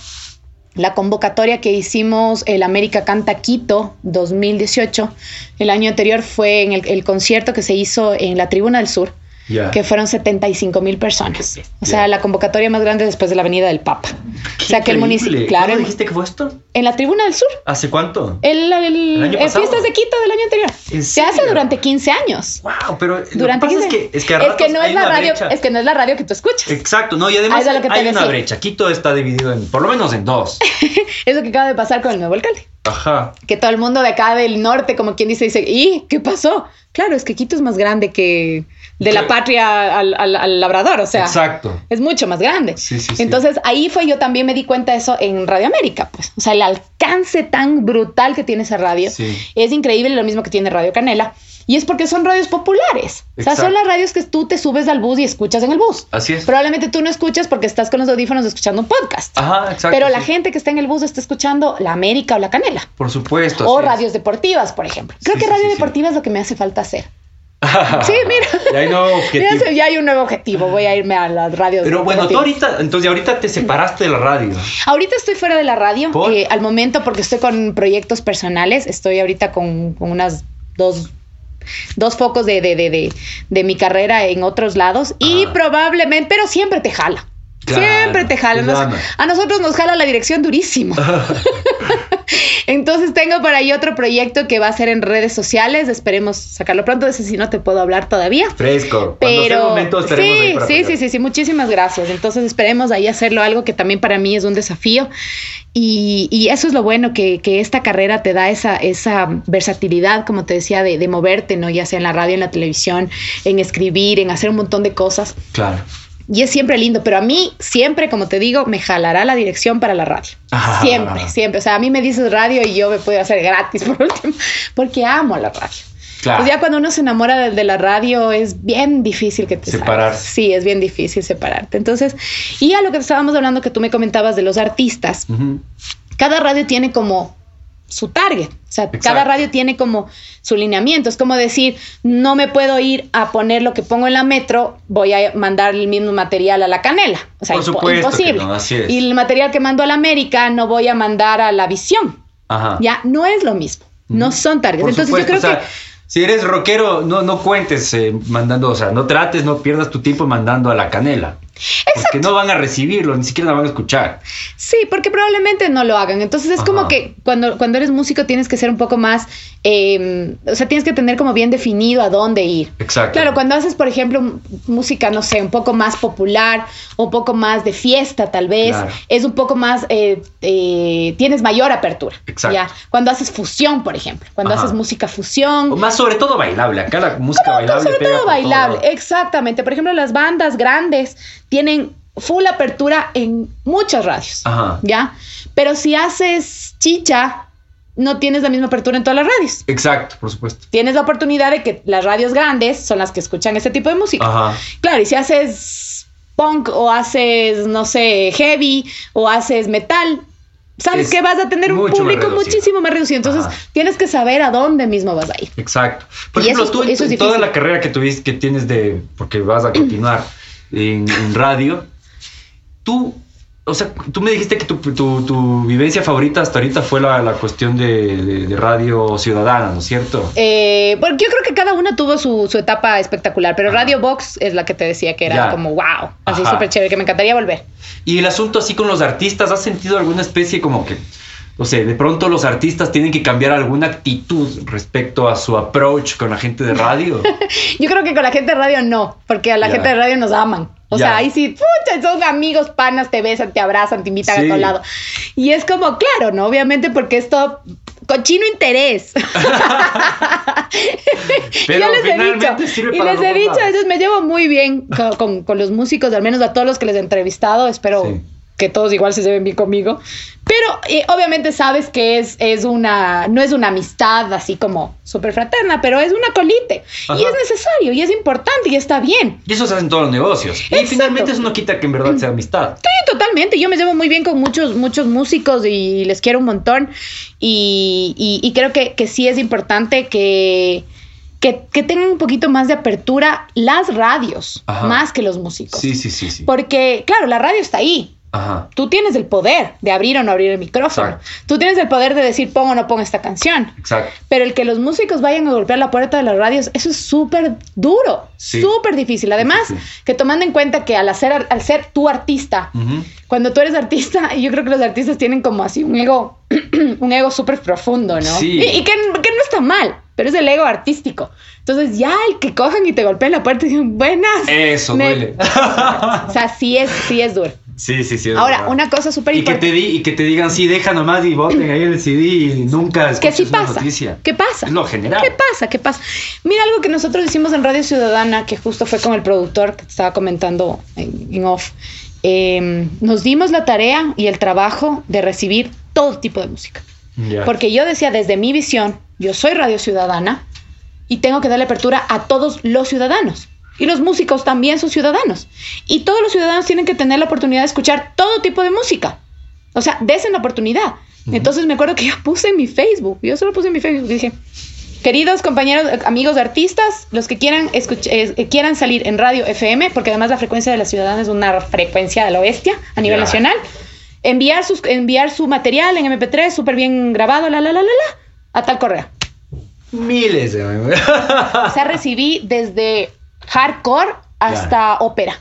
La convocatoria que hicimos, el América Canta Quito 2018, el año anterior fue en el, el concierto que se hizo en la Tribuna del Sur, Que fueron 75 mil personas. O sea, la convocatoria más grande después de la Avenida del Papa. Qué o sea, que el municipio, claro, ¿Cuándo el- dijiste que fue esto? en la Tribuna del Sur. ¿Hace cuánto? El, el, ¿El año pasado? Fiestas de Quito del año anterior. ¿En Se hace durante 15 años. Wow, pero Durante lo que pasa 15 es que es que, a es que no hay es la radio, brecha. es que no es la radio que tú escuchas. Exacto, no, y además eso es lo que te hay una brecha. Quito está dividido en, por lo menos en dos. Es lo que acaba de pasar con el nuevo alcalde. Ajá. que todo el mundo de acá del norte, como quien dice, dice, ¿y qué pasó? Claro, es que Quito es más grande que de la patria al, al- al labrador, o sea, Exacto. es mucho más grande. Sí, sí. Entonces ahí fue yo también me di cuenta de eso en Radio América, pues, o sea, el alcance tan brutal que tiene esa radio es increíble, lo mismo que tiene Radio Canela. Y es porque son radios populares. O sea, son Exacto. las radios que tú te subes al bus y escuchas en el bus. Así es. Probablemente tú no escuchas porque estás con los audífonos escuchando un podcast. Ajá, exacto. Pero la sí. gente que está en el bus está escuchando la América o la Canela. Por supuesto. O es. radios deportivas, por ejemplo. Creo Sí, que radio sí, deportiva es lo que me hace falta hacer. Sí, mira. Ya hay nuevo Ya, objetivo. sé, ya hay un nuevo objetivo. Voy a irme a las radios. Pero bueno, tú ahorita, entonces ahorita te separaste de la radio. Ahorita estoy fuera de la radio. ¿Por? eh, al momento, porque estoy con proyectos personales. Estoy ahorita con, con unas dos. Dos focos de, de, de, de, de mi carrera en otros lados y probablemente, pero siempre te jala. Claro, siempre te jala. Nos- a nosotros nos jala la dirección durísimo. Entonces tengo por ahí otro proyecto que va a ser en redes sociales. Esperemos sacarlo pronto. De ese sí no te puedo hablar todavía. Fresco. Cuando sea el Pero momento estaremos ahí sí, para sí, apoyar. sí, sí, sí, muchísimas gracias. Entonces esperemos ahí hacerlo algo que también para mí es un desafío. Y, y eso es lo bueno, que, que esta carrera te da esa, esa versatilidad, como te decía, de, de moverte, ¿no? Ya sea en la radio, en la televisión, en escribir, en hacer un montón de cosas. Claro. Y es siempre lindo, pero a mí siempre, como te digo, me jalará la dirección para la radio. Ah. Siempre, siempre. O sea, a mí me dices radio y yo me puedo hacer gratis por último, porque amo la radio. Claro. Pues ya cuando uno se enamora de, de la radio es bien difícil que te salgas. Separarse. Sí, es bien difícil separarte. Entonces, y a lo que estábamos hablando que tú me comentabas de los artistas, cada radio tiene como su target. O sea, Exacto. cada radio tiene como su lineamiento. Es como decir, no me puedo ir a poner lo que pongo en la metro, voy a mandar el mismo material a la canela. O sea, Por que imposible. no, así es. Y el material que mando a la América no voy a mandar a la visión. Ajá. Ya, no es lo mismo. No son targets. Por Entonces supuesto, yo creo o sea, que si eres rockero, no, no cuentes eh, mandando, o sea, no trates, no pierdas tu tiempo mandando a la canela. Porque no van a recibirlo, ni siquiera la van a escuchar. Sí, porque probablemente no lo hagan. Entonces es como que cuando, cuando eres músico tienes que ser un poco más, eh, o sea, tienes que tener como bien definido a dónde ir. Exacto. Claro, cuando haces, por ejemplo, música, no sé, un poco más popular, un poco más de fiesta tal vez, Claro. es un poco más, eh, eh, tienes mayor apertura. Exacto. ¿ya? Cuando haces fusión, por ejemplo, cuando Ajá. haces música fusión, O más sobre todo bailable. Acá la música bailable sobre pega todo bailable, todo exactamente. Por ejemplo, las bandas grandes tienen full apertura en muchas radios. Ajá. ¿Ya? Pero si haces chicha, no tienes la misma apertura en todas las radios. Exacto, por supuesto. Tienes la oportunidad de que las radios grandes son las que escuchan ese tipo de música. Ajá. Claro, y si haces punk o haces, no sé, heavy o haces metal, sabes Es que vas a tener un más público muchísimo más reducido. Entonces Ajá. tienes que saber a dónde mismo vas a ir. Exacto. Por Y ejemplo, eso tú en eso es toda la carrera que tuviste, que tienes de, porque vas a continuar en, en radio, tú, o sea, tú me dijiste que tu, tu- tu vivencia favorita hasta ahorita fue la, la cuestión de, de- de radio ciudadana, ¿no es cierto? Eh, porque yo creo que cada una tuvo su, su etapa espectacular, pero Radio Box es la que te decía que era Ya. como wow, así súper chévere, que me encantaría volver. Y el asunto así con los artistas, ¿has sentido alguna especie como que, o sea, de pronto los artistas tienen que cambiar alguna actitud respecto a su approach con la gente de radio? Yo creo que con la gente de radio no, porque a la gente de radio nos aman. O sea, ahí sí, pucha, son amigos, panas, te besan, te abrazan, te invitan Sí. a todo lado. Y es como, claro, ¿no? Obviamente porque esto cochino interés. Pero Yo les he dicho, sirve y para les he dicho, entonces me llevo muy bien con, con- con los músicos, al menos a todos los que les he entrevistado, espero Sí. Que todos igual se lleven bien conmigo. Pero eh, obviamente sabes que es, es una, no es una amistad así como súper fraterna, pero es una colite. Ajá. Y es necesario, y es importante, y está bien. Y eso se hace en todos los negocios. Y Exacto. finalmente eso no quita que en verdad sea amistad. Sí, totalmente. Yo me llevo muy bien con muchos, muchos músicos y les quiero un montón. Y, y- y creo que, que sí es importante que, que, que tengan un poquito más de apertura las radios, Ajá. más que los músicos. Sí, sí, sí, sí. Porque, claro, la radio está ahí. Ajá. Tú tienes el poder de abrir o no abrir el micrófono. Exacto. Tú tienes el poder de decir pongo o no pongo esta canción. Exacto. Pero el que los músicos vayan a golpear la puerta de las radios, eso es súper duro, Sí. súper difícil. Además, Sí, que tomando en cuenta que al, hacer, al ser tú artista, cuando tú eres artista, yo creo que los artistas tienen como así un ego, un ego súper profundo, ¿no? Sí. Y, y que, que no está mal, pero es el ego artístico. Entonces ya el que cojan y te golpeen la puerta y dicen, buenas. Eso Me- duele. O sea, sí es, sí es duro. Sí, sí, sí. Ahora, verdad. una cosa súper importante. y que te digan, sí, deja nomás y voten ahí el CD y nunca Que sí escuches una pasa. noticia. ¿Qué pasa? Es lo general. ¿Qué pasa? ¿Qué pasa? Mira algo que nosotros hicimos en Radio Ciudadana, que justo fue con el productor que te estaba comentando en, en off. Eh, nos dimos la tarea y el trabajo de recibir todo tipo de música. Porque yo decía, desde mi visión, yo soy Radio Ciudadana y tengo que darle apertura a todos los ciudadanos. Y los músicos también son ciudadanos. Y todos los ciudadanos tienen que tener la oportunidad de escuchar todo tipo de música. O sea, desen la oportunidad. Entonces me acuerdo que yo puse en mi Facebook, yo solo puse en mi Facebook, dije, queridos compañeros, eh, amigos artistas, los que quieran, eh, eh, quieran salir en radio FM, porque además la frecuencia de la ciudadana es una frecuencia de la bestia a nivel nacional, enviar, sus, enviar su material en MP3 súper bien grabado, la, la, la, la, la, a tal correo. Miles de... O sea, recibí desde hardcore hasta ópera.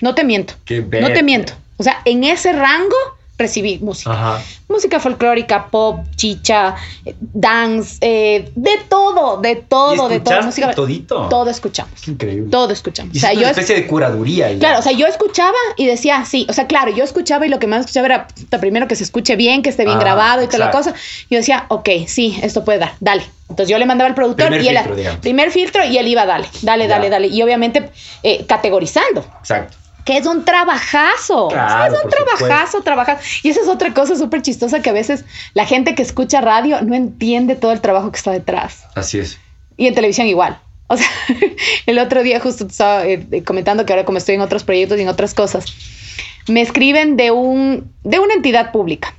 No te miento. No te miento. O sea, en ese rango recibí música. Ajá. Música folclórica, pop, chicha, eh, dance, eh, de todo, de todo, ¿Y de todo. Música, todito? Todo escuchamos. Qué increíble. Todo escuchamos. Y O sea, es una yo especie de curaduría. ya. Claro, o sea, yo escuchaba y decía, sí, o sea, claro, yo escuchaba y lo que más escuchaba era primero que se escuche bien, que esté bien Ah, grabado y toda la cosa. Yo decía, ok, sí, esto puede dar, dale. Entonces yo le mandaba al productor Primer y él, filtro, digamos. primer filtro y él iba, dale, dale, Ya. dale, dale. Y obviamente eh, categorizando. Exacto. Que es un trabajazo. Claro, es un trabajazo, trabajar. Y esa es otra cosa súper chistosa que a veces la gente que escucha radio no entiende todo el trabajo que está detrás. Así es. Y en televisión igual. O sea, el otro día justo estaba eh, eh, comentando que ahora como estoy en otros proyectos y en otras cosas, me escriben de, un, de una entidad pública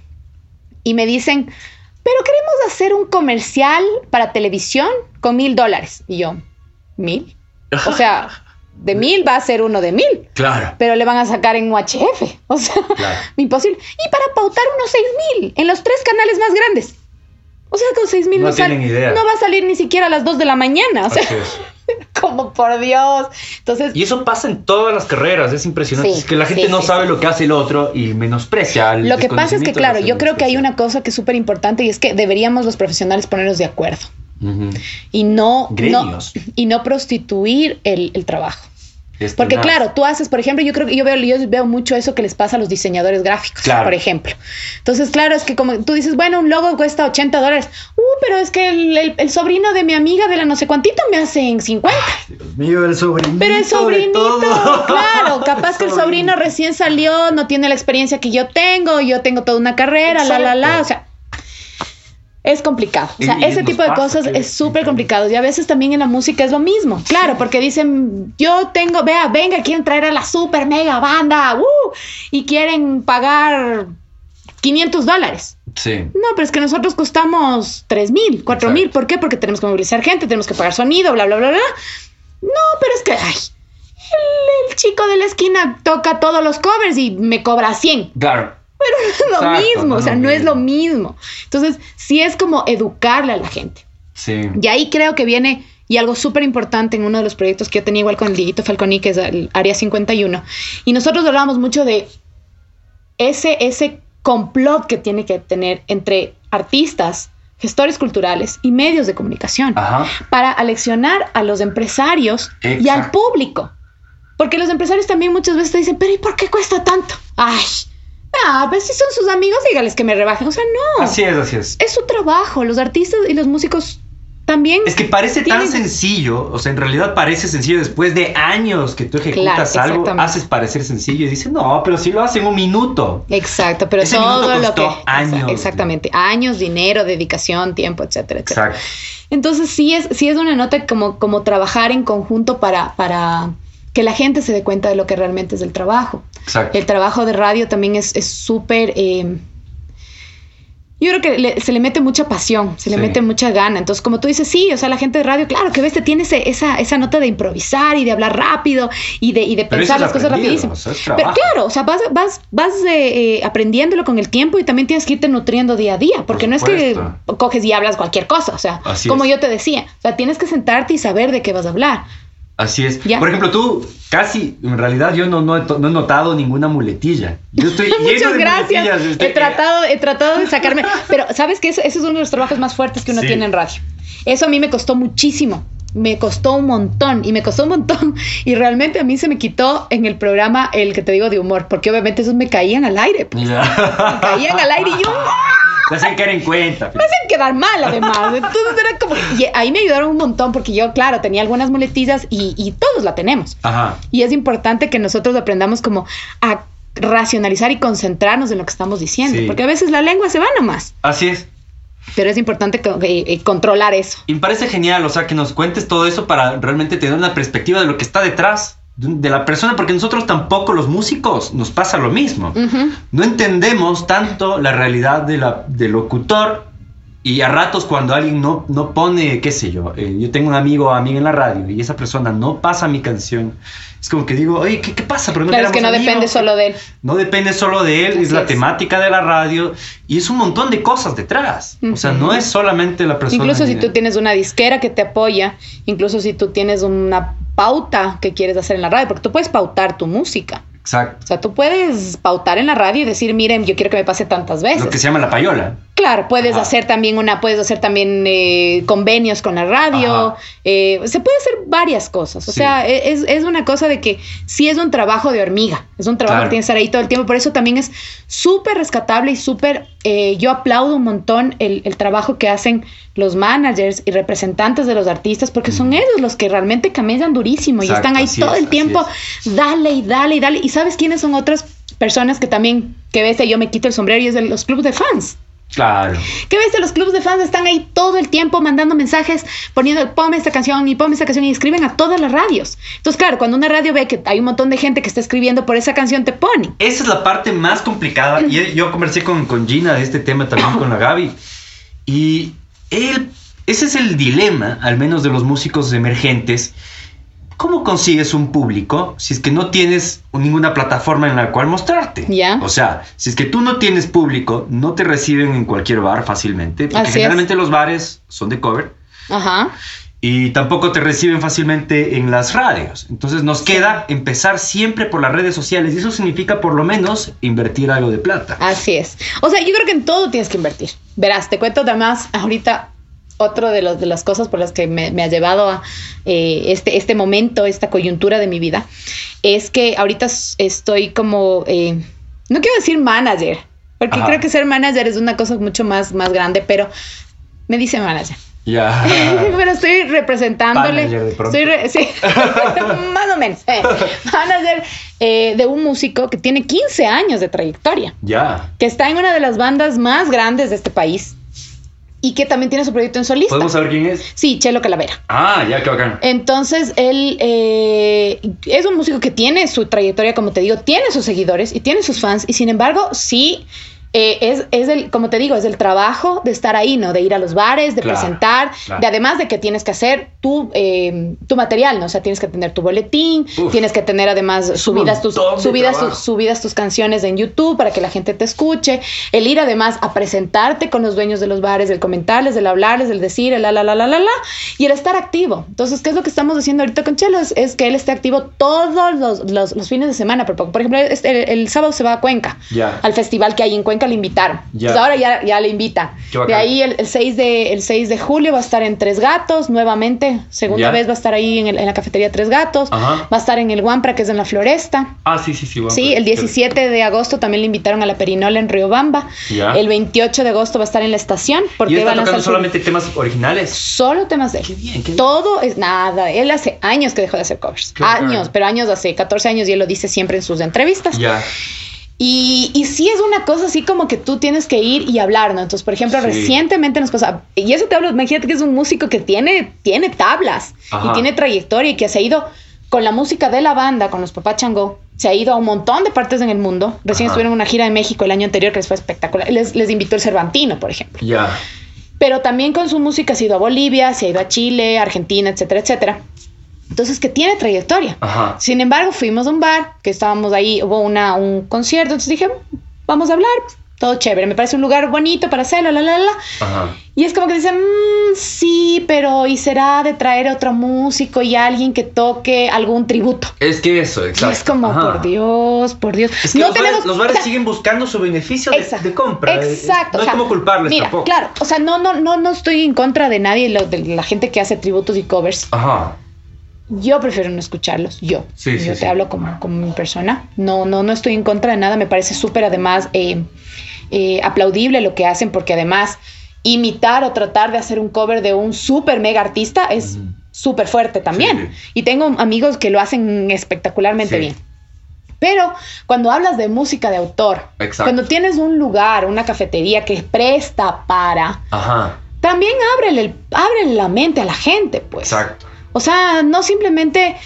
y me dicen, pero queremos hacer un comercial para televisión con mil dólares. Y yo, ¿mil? O sea, de mil va a ser uno de mil Claro. pero le van a sacar en UHF. O sea, Claro. imposible. Y para pautar unos 6 mil en los tres canales más grandes. O sea, con 6 mil No no, sale- tienen idea. no va a salir ni siquiera a las 2 de la mañana. O sea, como por Dios. Entonces, Y eso pasa en todas las carreras, es impresionante. Sí, es que la gente sí, no sí, sabe lo que hace el otro y menosprecia. lo que pasa es que, claro, la yo creo que hay una cosa que es súper importante y es que deberíamos los profesionales ponernos de acuerdo y no, y no prostituir el, el trabajo. Es Porque claro, tú haces, por ejemplo, yo creo que yo veo, yo veo mucho eso que les pasa a los diseñadores gráficos, Claro. por ejemplo. Entonces, claro, es que como tú dices, bueno, un logo cuesta 80 dólares. Uh, pero es que el, el- el sobrino de mi amiga de la no sé cuantito me hace en 50. Dios mío, el sobrinito. Pero el sobrinito, claro, capaz que el sobrino recién salió, no tiene la experiencia que yo tengo, yo tengo toda una carrera, la, la, la. O sea, es complicado. O sea, Y- ese tipo de pasa, cosas es súper complicado. Y a veces también en la música es lo mismo. Claro, porque dicen, yo tengo, vea, venga, quieren traer a la super mega banda, ¡uh! y quieren pagar 500 dólares. Sí. No, pero es que nosotros costamos 3 mil, 4 mil. ¿Por qué? Porque tenemos que movilizar gente, tenemos que pagar sonido, bla, bla, bla, bla. No, pero es que, ay, el, el chico de la esquina toca todos los covers y me cobra 100 Claro. Pero no es lo mismo, no o sea, no es lo mismo. Entonces, sí es como educarle a la gente. Sí. Y ahí creo que viene, y algo súper importante en uno de los proyectos que yo tenía igual con el Dieguito Falconi, que es el Área 51, y nosotros hablábamos mucho de ese, ese complot que tiene que tener entre artistas, gestores culturales y medios de comunicación Ajá. para aleccionar a los empresarios y al público. Porque los empresarios también muchas veces te dicen, pero ¿y por qué cuesta tanto? Ay, ah, pues si son sus amigos, dígales que me rebajen. O sea, no. Así es, así es. Es su trabajo. Los artistas y los músicos también. Es que parece tan sencillo, o sea, en realidad parece sencillo después de años que tú ejecutas Claro, algo, haces parecer sencillo y dices, no, pero si lo hace en un minuto. Exacto, pero Ese todo minuto lo que. años. Exactamente. Años, dinero, dedicación, tiempo, etcétera, etcétera. Exacto. Entonces sí es, sí es una nota como, como trabajar en conjunto para, para que la gente se dé cuenta de lo que realmente es el trabajo. Exacto. El trabajo de radio también es es súper... eh, yo creo que le- se le mete mucha pasión, se le Sí. mete mucha gana. Entonces, como tú dices, sí, o sea, la gente de radio, claro, que ves, te tiene ese- esa, esa nota de improvisar y de hablar rápido y de, y de pensar es las cosas rapidísimo. o sea, es Pero claro, o sea, vas, vas, vas eh, eh, aprendiéndolo con el tiempo y también tienes que irte nutriendo día a día, porque no es que coges y hablas cualquier cosa, o sea, Así como es. yo te decía, o sea, tienes que sentarte y saber de qué vas a hablar. Así es. Ya. Por ejemplo, tú casi, en realidad yo no, no, he, to- no he notado ninguna muletilla. Yo estoy Muchas de gracias. He tratado, he tratado de sacarme. Pero sabes que ese, ese es uno de los trabajos más fuertes que uno Sí. tiene en radio. Eso a mí me costó muchísimo. Me costó un montón y me costó un montón. Y realmente a mí se me quitó en el programa el que te digo de humor, porque obviamente esos me caían al aire. pues. Me caían al aire y yo Te hacen caer en cuenta. me hacen quedar mal además. Entonces era como. Y ahí me ayudaron un montón porque yo, claro, tenía algunas muletillas y, y todos la tenemos. Ajá. Y es importante que nosotros aprendamos como a racionalizar y concentrarnos en lo que estamos diciendo, Sí. porque a veces la lengua se va nomás, Así es. pero es importante eh, eh, controlar eso. Y me parece genial, o sea, que nos cuentes todo eso para realmente tener una perspectiva de lo que está detrás de la persona, porque nosotros tampoco, los músicos, nos pasa lo mismo. No entendemos tanto la realidad de la, del locutor y a ratos cuando alguien no, no pone, qué sé yo, eh, yo tengo un amigo o amiga en la radio y esa persona no pasa mi canción, es como que digo, oye, ¿qué, qué pasa? Pero no Claro, es que no éramos depende amigos". solo de él. No depende solo de él, Así es la es. temática de la radio y es un montón de cosas detrás. O sea, no es solamente la persona. Incluso si tú tienes una disquera que te apoya, incluso si tú tienes una pauta que quieres hacer en la radio, porque tú puedes pautar tu música. Exacto. O sea, tú puedes pautar en la radio y decir, miren, yo quiero que me pase tantas veces. Lo que se llama la payola. Claro, puedes Ajá. hacer también una, puedes hacer también eh, convenios con la radio, eh, se puede hacer varias cosas. O Sí. sea, e- es, es una cosa de que sí es un trabajo de hormiga, es un trabajo Claro. que tiene que estar ahí todo el tiempo, por eso también es súper rescatable y súper, eh, yo aplaudo un montón el, el trabajo que hacen los managers y representantes de los artistas, porque son ellos los que realmente camellan durísimo y están ahí todo es, el tiempo, dale y dale y dale. ¿Y sabes quiénes son otras personas que también, que ves, yo me quito el sombrero y es de los clubes de fans? Claro. ¿Qué ves? Los clubes de fans están ahí todo el tiempo mandando mensajes, poniendo, ponme esta canción y ponme esta canción y escriben a todas las radios. Entonces, claro, cuando una radio ve que hay un montón de gente que está escribiendo por esa canción, te ponen. Esa es la parte más complicada. Y yo conversé con, con Gina de este tema también con la Gaby. Y él, ese es el dilema, al menos de los músicos emergentes. ¿Cómo consigues un público si es que no tienes ninguna plataforma en la cual mostrarte? Ya. O sea, si es que tú no tienes público, no te reciben en cualquier bar fácilmente. Porque Así es. generalmente los bares son de cover. Ajá. y tampoco te reciben fácilmente en las radios. Entonces nos queda empezar siempre por las redes sociales y eso significa por lo menos invertir algo de plata. Así es. O sea, yo creo que en todo tienes que invertir. Verás, te cuento además ahorita otro de, los, de las cosas por las que me, me ha llevado a eh, este, este momento, esta coyuntura de mi vida, es que ahorita estoy como, eh, no quiero decir manager, porque Ajá. creo que ser manager es una cosa mucho más, más grande, pero me dice manager. Ya. pero estoy representándole. Manager de pronto. Estoy re- sí, más o menos. eh, manager eh, de un músico que tiene 15 años de trayectoria ya. que está en una de las bandas más grandes de este país y que también tiene su proyecto en solista. ¿Podemos saber quién es? Sí, Chelo Calavera. Ah, ya, qué bacán. Entonces, él eh, es un músico que tiene su trayectoria, como te digo, tiene sus seguidores y tiene sus fans, y sin embargo, sí eh, es, es el, como te digo, es el trabajo de estar ahí, ¿no? De ir a los bares, de Claro, presentar, claro. de además de que tienes que hacer tu, eh, tu material, ¿no? O sea, tienes que tener tu boletín, Uf. tienes que tener además subidas tus, subidas, subidas tus canciones en YouTube para que la gente te escuche, el ir además a presentarte con los dueños de los bares, el comentarles, el hablarles, el decir, el la, la, la, la, la, la, y el estar activo. Entonces, ¿qué es lo que estamos haciendo ahorita con Chelo? Es, es que él esté activo todos los, los- los fines de semana. Por, por ejemplo, este- el, el sábado se va a Cuenca, al festival que hay en Cuenca, le invitaron. Ya. Entonces, ahora ya, ya le bacán. De ahí el, el 6 de, el 6 de julio va a estar en Tres Gatos, nuevamente, segunda Ya. vez va a estar ahí en, el- en la cafetería Tres Gatos, Ajá. va a estar en el Guampra, que es en la Floresta. Ah, sí, sí, sí. Sí, pues, el 17 de agosto también le invitaron a la Perinola en Riobamba. Ya. El 28 de agosto va a estar en la estación. ¿Y Porque él está van a tocando su- solamente temas originales? Solo temas de él. Qué bien, qué bien. Todo es nada. Él hace años que dejó de hacer covers. Qué bacán. años, pero años hace 14 años y él lo dice siempre en sus entrevistas. Ya. Y, y sí es una cosa así como que tú tienes que ir y hablar, ¿no? Entonces, por ejemplo, Sí. recientemente nos pasó, y eso te hablo, imagínate que es un músico que tiene, tiene tablas Ajá. y tiene trayectoria y que se ha ido con la música de la banda, con los Papá Chango, se ha ido a un montón de partes en el mundo. Recién Ajá. estuvieron en una gira en México el año anterior que les fue espectacular. Les, les invitó el Cervantino, por ejemplo. Ya. Pero también con su música se ha ido a Bolivia, se ha ido a Chile, Argentina, etcétera, etcétera. Entonces, que tiene trayectoria. Ajá. Sin embargo, fuimos a un bar, que estábamos ahí, hubo una, un concierto, entonces dije, vamos a hablar, todo chévere, me parece un lugar bonito para hacerlo, la, la, la. Ajá. Y es como que dicen, "Mm, sí, pero ¿y será de traer otro músico y alguien que toque algún tributo? Es que eso, Y exacto. es como, Ajá. por Dios, por Dios. Es que no los, tenemos, bares, los bares o sea, siguen buscando su beneficio de, Exacto. de compra. Exacto. No o sea, hay como culparles Mira, tampoco. claro, o sea, no, no, no, no estoy en contra de nadie, lo- de la gente que hace tributos y covers. Ajá. Yo prefiero no escucharlos, yo. Sí, yo sí, te sí. hablo como, como mi persona. No, no, no estoy en contra de nada. Me parece súper, además, eh, eh, aplaudible lo que hacen, porque además, imitar o tratar de hacer un cover de un súper mega artista es súper fuerte también. Y tengo amigos que lo hacen espectacularmente bien. Pero cuando hablas de música de autor, Exacto. cuando tienes un lugar, una cafetería que presta para, Ajá. también ábrele, el- ábrele la mente a la gente, pues. Exacto. O sea, no simplemente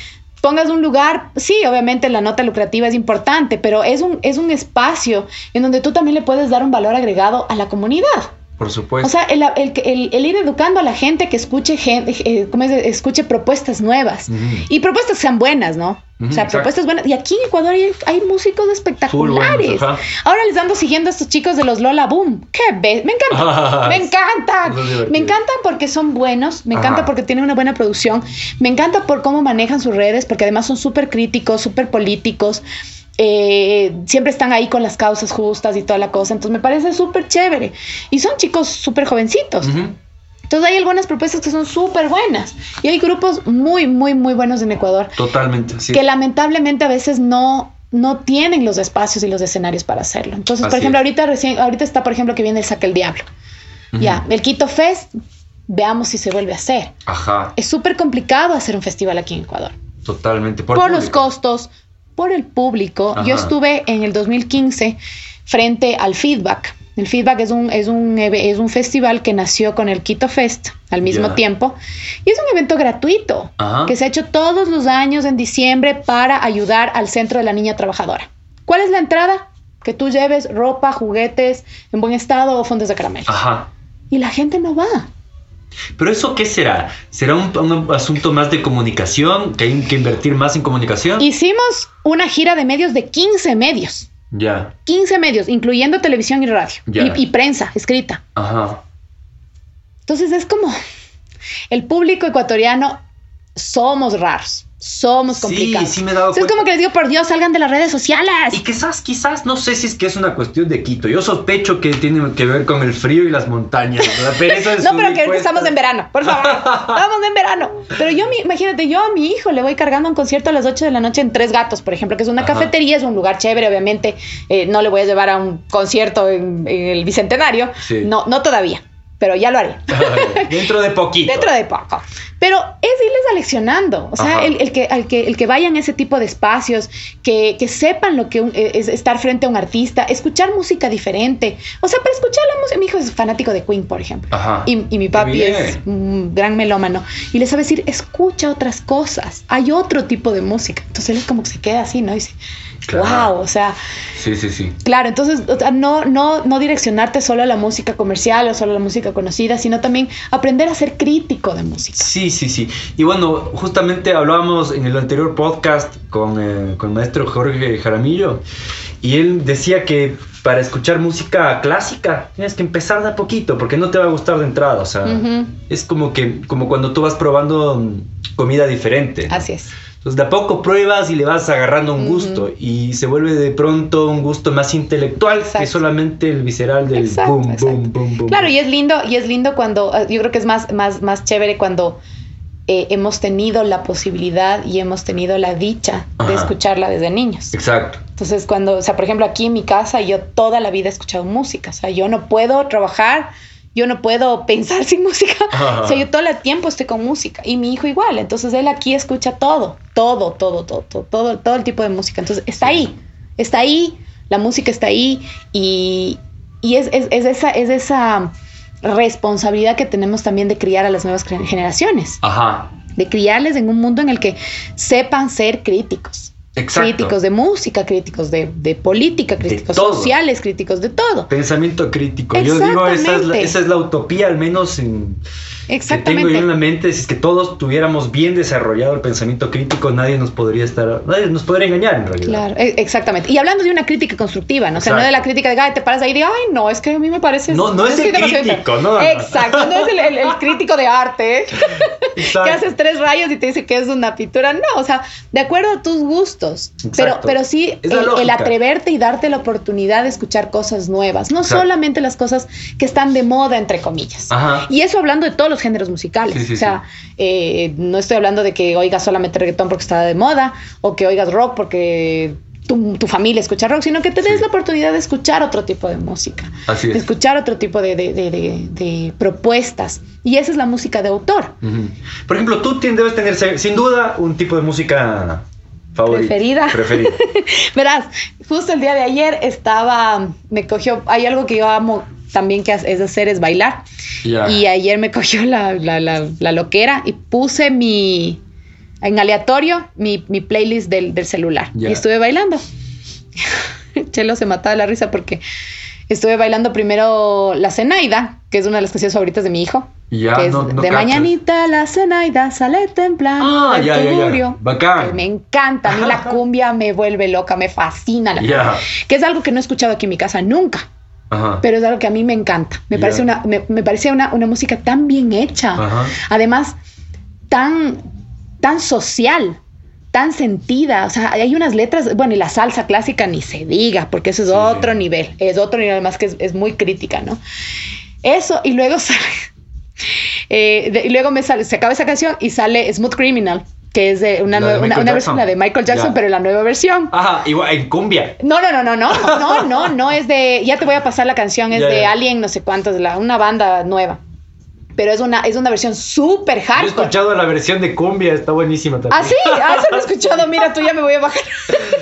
pongas un lugar, sí, obviamente la nota lucrativa es importante, pero es un, es un espacio en donde tú también le puedes dar un valor agregado a la comunidad. Por supuesto. O sea, el, el- el- el ir educando a la gente que escuche, gente, eh, ¿cómo es? escuche propuestas nuevas y propuestas que sean buenas, ¿no? O sea, exacto. propuestas buenas. Y aquí en Ecuador hay, hay músicos espectaculares. buenos. Ahora les ando siguiendo a estos chicos de los Lola Boom. ¡Qué be- Me encanta. me encantan. Me encantan porque son buenos. Me encanta Ajá. porque tienen una buena producción. Me encanta por cómo manejan sus redes, porque además son súper críticos, súper políticos. Eh, siempre están ahí con las causas justas y toda la cosa. Entonces me parece súper chévere. Y son chicos súper jovencitos. Ujú. Entonces hay algunas propuestas que son súper buenas. Y hay grupos muy, muy, muy buenos en Ecuador Totalmente. Sí. que lamentablemente a veces no no tienen los espacios y los escenarios para hacerlo. Entonces, por ejemplo, es. ahorita recién ahorita está, por ejemplo, que viene el Saque el Diablo. Ya, el Quito Fest, veamos si se vuelve a hacer. Ajá. Es súper complicado hacer un festival aquí en Ecuador. Totalmente. Por, Por, los costos, por el público. Ajá. Yo estuve en el 2015 frente al Feedback. El Feedback es un, es un, es un festival que nació con el Quito Fest al mismo Ya. tiempo. Y es un evento gratuito Ajá. que se ha hecho todos los años en diciembre para ayudar al Centro de la Niña Trabajadora. ¿Cuál es la entrada? Que tú lleves ropa, juguetes en buen estado o fondos de caramelo. Ajá. Y la gente no va. Pero eso qué será? ¿Será un, un asunto más de comunicación? ¿Que hay que invertir más en comunicación? Hicimos una gira de medios de 15 medios. Ya. 15 medios, incluyendo televisión y radio. Ya. Y, y prensa escrita. Ajá. Entonces es como el público ecuatoriano somos raros, somos Sí, complicados. sí me he dado Entonces es como que les digo, por Dios, salgan de las redes sociales. Y quizás, quizás, no sé si es que es una cuestión de Quito. Yo sospecho que tiene que ver con el frío y las montañas. La pereza de No, pero que estamos en verano, por favor. Estamos en verano. Pero yo, imagínate, yo a mi hijo le voy cargando un concierto a las 8 de la noche en Tres Gatos, por ejemplo, que es una Ajá. cafetería, es un lugar chévere, obviamente. eh, no le voy a llevar a un concierto en, en el Bicentenario. Sí. No, no todavía. Pero ya lo haré. Dentro de poquito. Dentro de poco. Pero es irles aleccionando, o sea, el, el, que, el, que, el que vayan a ese tipo de espacios, que, que sepan lo que un, es estar frente a un artista, escuchar música diferente. O sea, para escuchar la música, mi hijo es fanático de Queen, por ejemplo, y, y, mi papi es un gran melómano, y le sabe decir, escucha otras cosas, hay otro tipo de música. Entonces él es como que se queda así, ¿no? Y dice, Claro. Wow, o sea. Sí, sí, sí. Claro, entonces, o sea, no, no, no direccionarte solo a la música comercial o solo a la música conocida, sino también aprender a ser crítico de música. Sí, sí, sí. Y bueno, justamente hablábamos en el anterior podcast con, eh, con el maestro Jorge Jaramillo y él decía que para escuchar música clásica tienes que empezar de a poquito porque no te va a gustar de entrada. O sea, uh -huh. es como que como cuando tú vas probando comida diferente. ¿no? Así es. Entonces de a poco pruebas y le vas agarrando un gusto uh -huh. y se vuelve de pronto un gusto más intelectual exacto. que solamente el visceral del exacto, boom, exacto. boom, boom, boom. Claro, y es lindo, y es lindo cuando, uh, yo creo que es más, más, más chévere cuando eh, hemos tenido la posibilidad y hemos tenido la dicha Ajá. de escucharla desde niños. Exacto. Entonces cuando, o sea, por ejemplo, aquí en mi casa yo toda la vida he escuchado música, o sea, yo no puedo trabajar yo no puedo pensar sin música. Ajá. O sea, yo todo el tiempo estoy con música. Y mi hijo igual. Entonces él aquí escucha todo, todo, todo, todo, todo, todo, todo el tipo de música. Entonces está ahí, está ahí, la música está ahí. Y, y es, es, es, esa, es esa responsabilidad que tenemos también de criar a las nuevas generaciones. Ajá. De criarles en un mundo en el que sepan ser críticos. Exacto. Críticos de música, críticos de, de política, críticos de sociales, críticos de todo. Pensamiento crítico. Yo digo, esa es, la, esa es la utopía, al menos en, Exactamente. que tengo yo en la mente. Si es que todos tuviéramos bien desarrollado el pensamiento crítico, nadie nos podría estar, nadie nos podría engañar en realidad. Claro, e, exactamente. Y hablando de una crítica constructiva, ¿no? O sea, no de la crítica de, ay, te paras ahí y digas, ay, no, es que a mí me parece. No, no es, el crítico, no. Exacto, no es el, el, el crítico de arte, que haces tres rayos y te dice que es una pintura. No, o sea, de acuerdo a tus gustos. Exacto. Pero, pero sí, el, el, atreverte y darte la oportunidad de escuchar cosas nuevas, no Exacto. solamente las cosas que están de moda, entre comillas. Ajá. Y eso hablando de todos los géneros musicales. Sí, sí, o sea, sí. eh, no estoy hablando de que oigas solamente reggaetón porque está de moda, o que oigas rock porque tu, tu, familia escucha rock, sino que te des sí. la oportunidad de escuchar otro tipo de música, Así de es. escuchar otro tipo de, de, de, de, propuestas. Y esa es la música de autor. Uh -huh. Por ejemplo, tú debes tener sin duda un tipo de música favorita. Preferida. Preferida. Verás, justo el día de ayer estaba, me cogió, hay algo que yo amo también que es hacer es bailar. Yeah. Y ayer me cogió la, la, la, la, loquera y puse mi, en aleatorio, mi, mi playlist del, del celular. Yeah. Y estuve bailando. Chelo se mataba la risa porque estuve bailando primero La Zenaida, que es una de las canciones favoritas de mi hijo. Ya, que es no, no de cachas. mañanita la cenaida sale temprano. Ah, ya, ya, ya. Bacán. Me encanta. A mí la cumbia me vuelve loca, me fascina la cumbia. Que es algo que no he escuchado aquí en mi casa nunca. Ajá. Pero es algo que a mí me encanta. Me parece, una, me, me parece una, una, música tan bien hecha. Ajá. Además, tan, tan social tan sentida, o sea, hay unas letras, bueno, y la salsa clásica ni se diga, porque eso es sí. otro nivel, es otro nivel, además que es, es muy crítica, ¿no? Eso, y luego sale, eh, de, y luego me sale, se acaba esa canción y sale Smooth Criminal, que es de una, nueva, una, una versión, de Michael Jackson, yeah. pero la nueva versión. Ajá, igual, en cumbia. No, no, no, no, no, no, no, no, es de, ya te voy a pasar la canción, es de. Alien, no sé cuántos, la, una banda nueva pero es una, es una versión súper hardcore. Yo he escuchado la versión de cumbia, está buenísima también. Ah, sí, ah, eso lo he escuchado, mira, tú ya me voy a bajar.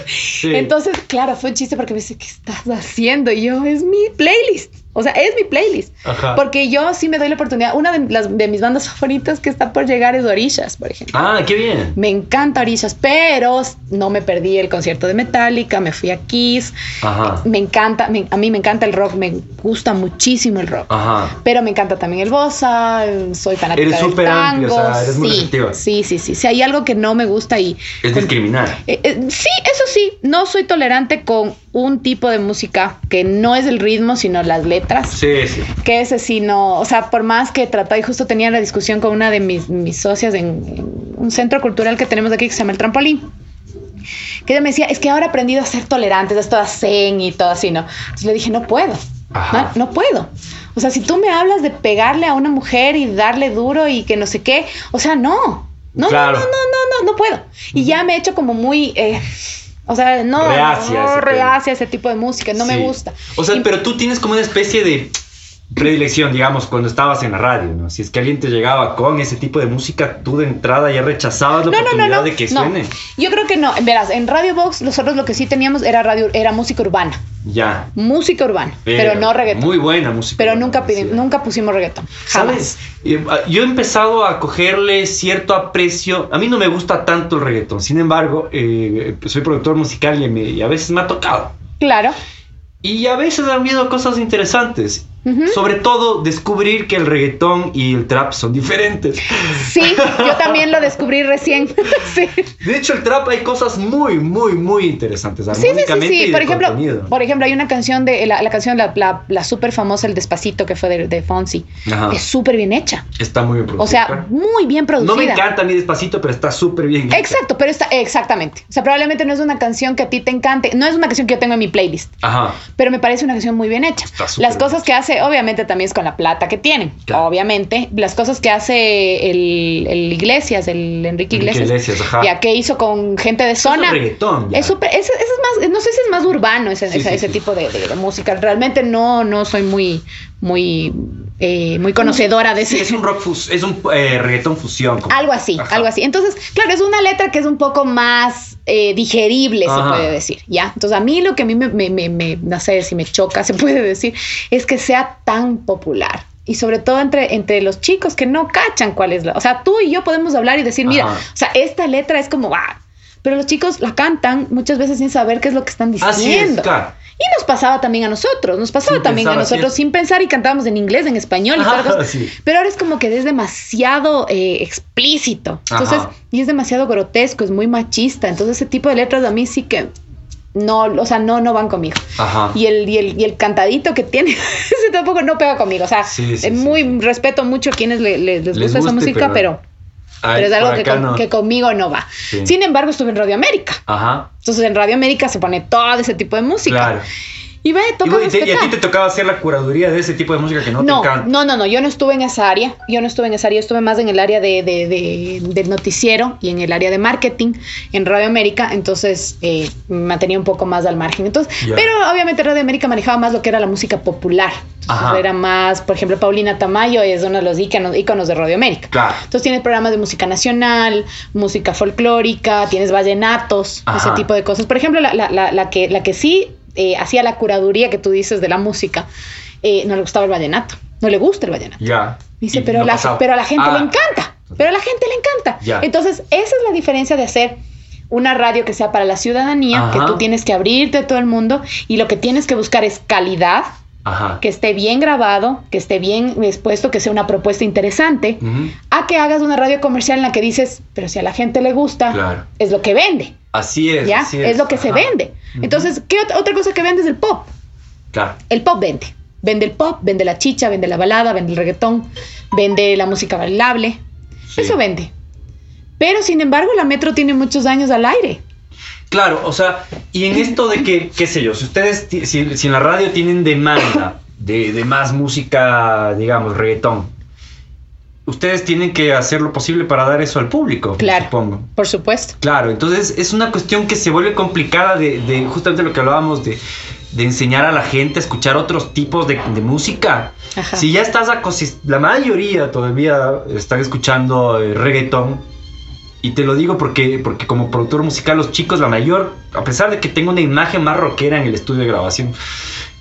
Sí. Entonces, claro, fue un chiste porque me dice, ¿qué estás haciendo? Y yo, es mi playlist. O sea, es mi playlist. Ajá. Porque yo sí me doy la oportunidad. Una de, las, de mis bandas favoritas que está por llegar es Orishas, por ejemplo. Ah, qué bien. Me encanta Orishas, pero no me perdí el concierto de Metallica, me fui a Kiss. Ajá. Me encanta, me, a mí me encanta el rock, me gusta muchísimo el rock. Ajá. Pero me encanta también el bossa, soy fanática eres del súper tango. Amplio, o sea, eres muy sí, receptiva. sí, sí, sí. Si hay algo que no me gusta y... Es discriminar. Eh, eh, sí, eso sí. No soy tolerante con un tipo de música que no es el ritmo, sino las letras. Sí, sí. Que ese sí no, o sea, por más que trataba, y justo tenía la discusión con una de mis, mis socias en, en, un centro cultural que tenemos aquí que se llama El Trampolín. Que ella me decía, es que ahora he aprendido a ser tolerantes, es toda zen y todo así, ¿no? Entonces le dije, no puedo, no, no puedo. O sea, si tú me hablas de pegarle a una mujer y darle duro y que no sé qué, o sea, no. No, claro. no, no, no, no, no, no puedo. Y ya me he hecho como muy... Eh, o sea, no, reacia, no, reacia ese tipo de música, no sí. me gusta. O sea, y, pero tú tienes como una especie de predilección, digamos, cuando estabas en la radio, ¿no? Si es que alguien te llegaba con ese tipo de música, tú de entrada ya rechazabas la No, no, no, oportunidad no. de que no. suene. Yo creo que no. Verás, en Radio Box nosotros lo que sí teníamos era radio, era música urbana. Ya. Música urbana, pero, no reggaetón. Muy buena música. pero urbana, nunca, sí. nunca pusimos reggaetón. Jamás. ¿Sabes? Eh, Yo he empezado a cogerle cierto aprecio. A mí no me gusta tanto el reggaetón. Sin embargo, eh, soy productor musical y, me- y a veces me ha tocado. Claro. Y a veces han habido cosas interesantes. Sobre todo descubrir que el reggaetón y el trap son diferentes. Sí, yo también lo descubrí recién. sí. De hecho, el trap hay cosas muy, muy, muy interesantes. Sí, sí, sí, sí. Por ejemplo, contenido. por ejemplo, hay una canción de la, la canción, la, la, la súper famosa, El Despacito, que fue de, de Fonsi. Ajá. Es súper bien hecha. Está muy bien producida. O sea, muy bien producida. no me encanta mi despacito, pero está súper bien. hecha. Exacto, pero está, exactamente. O sea, probablemente no es una canción que a ti te encante. No es una canción que yo tengo en mi playlist. Ajá. pero me parece una canción muy bien hecha. Está Las bien cosas que hace, obviamente también es con la plata que tienen, Claro. obviamente. Las cosas que hace el, el Iglesias, el Enrique Enrique Iglesias, ajá. ya que hizo con gente de zona. Es súper, es más, no sé si es más urbano ese, Sí, ese, sí, ese sí. tipo de, de- de música. Realmente no, no soy muy, muy, eh, muy conocedora de Sí, ese. es un rock es un eh, reggaetón fusión. como- Algo así, Ajá. algo así. Entonces, claro, es una letra que es un poco más eh, digerible, Ajá. se puede decir, ¿ya? Entonces, a mí lo que a mí me, me, me- me- no sé si me choca, se puede decir, es que sea tan popular. Y sobre todo entre, entre los chicos que no cachan cuál es la... O sea, tú y yo podemos hablar y decir, mira, Ajá. o sea, esta letra es como, ah, pero los chicos la cantan muchas veces sin saber qué es lo que están diciendo. Así es, claro. Y nos pasaba también a nosotros, nos pasaba Sin también a nosotros sin pensar y cantábamos en inglés, en español y Ajá, sí. Pero ahora es como que es demasiado eh, explícito. Entonces, Ajá. y es demasiado grotesco, es muy machista. Entonces, ese tipo de letras a mí sí que no, o sea, no, no van conmigo. Ajá. Y el, y el, y el cantadito que tiene, ese tampoco no pega conmigo. O sea, Sí, sí, sí, muy respeto mucho a quienes le- le- les, Les gusta esa música, pero, Ay, pero es algo que, con- no. que conmigo no va. Sí. Sin embargo, estuve en Radio América. Ajá. Entonces, en Radio América se pone todo ese tipo de música. Claro. Y Y, a ti te tocaba hacer la curaduría de ese tipo de música que no, No, te encanta. no, no, no, yo no estuve en esa área, yo no estuve en esa área, yo estuve más en el área de, de- de- del noticiero y en el área de marketing en Radio América, entonces eh, me mantenía un poco más al margen. Entonces, Ya. pero obviamente Radio América manejaba más lo que era la música popular. Entonces, era más, por ejemplo, Paulina Tamayo es uno de los íconos, íconos de Radio América. Claro. Entonces tienes programas de música nacional, música folclórica, tienes vallenatos, Ajá. ese tipo de cosas. Por ejemplo, la, la- la- la que, la que sí eh, hacía la curaduría que tú dices de la música, eh, no le gustaba el vallenato, no le gusta el vallenato. Ya. Dice, pero, no la, pasaba. pero a la gente Ah, le encanta, pero a la gente le encanta. Ya. Entonces, esa es la diferencia de hacer una radio que sea para la ciudadanía, que tú tienes que abrirte a todo el mundo y lo que tienes que buscar es calidad, Ajá. que esté bien grabado, que esté bien expuesto, que sea una propuesta interesante, a que hagas una radio comercial en la que dices, pero si a la gente le gusta, Claro. es lo que vende, Así es. ¿ya? así Es. lo que se vende. Entonces, ¿qué ot- otra cosa que vende es el pop? Claro. El pop vende. Vende el pop, vende la chicha, vende la balada, vende el reggaetón, vende la música bailable. Sí. Eso vende. Pero sin embargo, la metro tiene muchos años al aire. Claro, o sea, y en esto de que, qué sé yo, si ustedes, si, si en la radio tienen demanda de, de más música, digamos, reggaetón, ustedes tienen que hacer lo posible para dar eso al público, Claro. supongo. Por supuesto. Claro, entonces es una cuestión que se vuelve complicada de, de justamente lo que hablábamos de, de enseñar a la gente a escuchar otros tipos de, de música. Ajá. Si ya estás acosis- la mayoría todavía están escuchando eh, reggaetón. Y te lo digo porque, porque como productor musical, los chicos, la mayor, a pesar de que tengo una imagen más rockera en el estudio de grabación,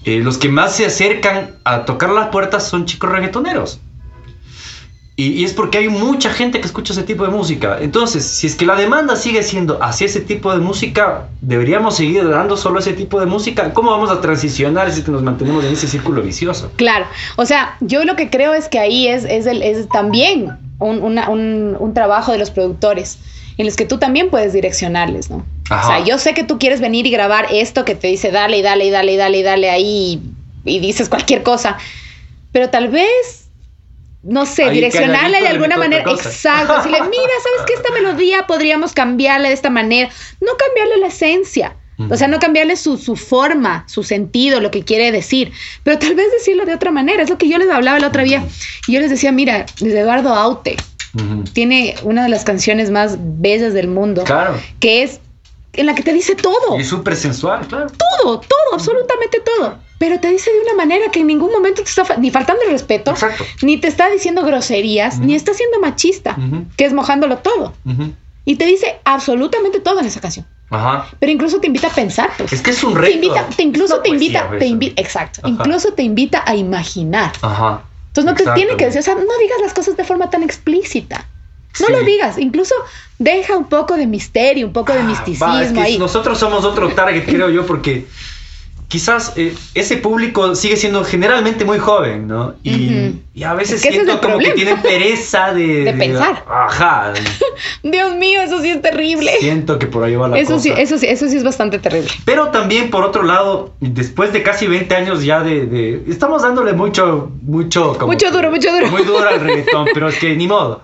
eh, los que más se acercan a tocar las puertas son chicos reggaetoneros. Y, y es porque hay mucha gente que escucha ese tipo de música. Entonces, si es que la demanda sigue siendo hacia ese tipo de música, deberíamos seguir dando solo ese tipo de música. ¿Cómo vamos a transicionar si es que nos mantenemos en ese círculo vicioso? Claro. O sea, yo lo que creo es que ahí es, es, el- es también un, una- un- un trabajo de los productores en los que tú también puedes direccionarles, ¿no? Ajá. O sea, yo sé que tú quieres venir y grabar esto que te dice dale y dale y dale y dale y dale ahí y, y dices cualquier cosa, pero tal vez no sé, Ahí direccionarle de alguna manera, cosa. exacto, decirle, mira, ¿sabes qué? Esta melodía podríamos cambiarle de esta manera, no cambiarle la esencia, o sea, no cambiarle su, su forma, su sentido, lo que quiere decir, pero tal vez decirlo de otra manera, es lo que yo les hablaba la otra día, y yo les decía, mira, desde Eduardo Aute tiene una de las canciones más bellas del mundo, Claro. que es en la que te dice todo, Y súper sensual, claro. todo, todo, absolutamente todo. Pero te dice de una manera que en ningún momento te está fa- ni faltando el respeto, Exacto. ni te está diciendo groserías, Ujú. ni está siendo machista, que es mojándolo todo. Y te dice absolutamente todo en esa canción. Ajá. Pero incluso te invita a pensar, pues. Es que es un te reto. invita, te incluso te invita, te invita, exacto, Ajá. incluso te invita a imaginar. Ajá. Entonces no te tiene que decir, o sea, no digas las cosas de forma tan explícita. No Sí. lo digas, incluso deja un poco de misterio, un poco de Ah, misticismo va, es que ahí. Nosotros somos otro target, creo yo, porque quizás eh, ese público sigue siendo generalmente muy joven, ¿no? Y, a veces Es que ese es siento como que tienen pereza de, De pensar. Ajá. Dios mío, eso sí es terrible. Siento que por ahí va la Eso cosa. sí, eso sí, eso sí es bastante terrible. Pero también, por otro lado, después de casi 20 años ya de... de- estamos dándole mucho, mucho... como Mucho duro, mucho duro. Muy duro al reggaetón, pero es que ni modo.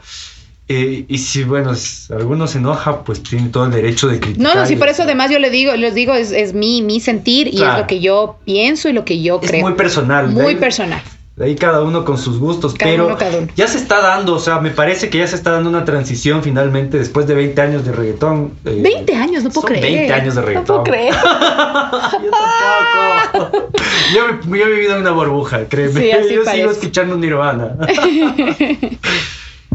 Eh, y si, bueno, si alguno se enoja, pues tiene todo el derecho de criticar. No, no, sí, por eso además yo le digo, les digo, es, es mi, mi sentir y Claro. es lo que yo pienso y lo que yo Es creo. muy personal. de Muy ahí- personal. De ahí cada uno con sus gustos, Cada pero uno, cada uno. ya se está dando, o sea, me parece que ya se está dando una transición finalmente después de 20 años de reggaetón. eh, 20 años, no puedo son creer. 20 años de No reggaetón. puedo creer. yo tampoco. yo, he vivido en una burbuja, créeme. Sí, yo parece. sigo escuchando Nirvana.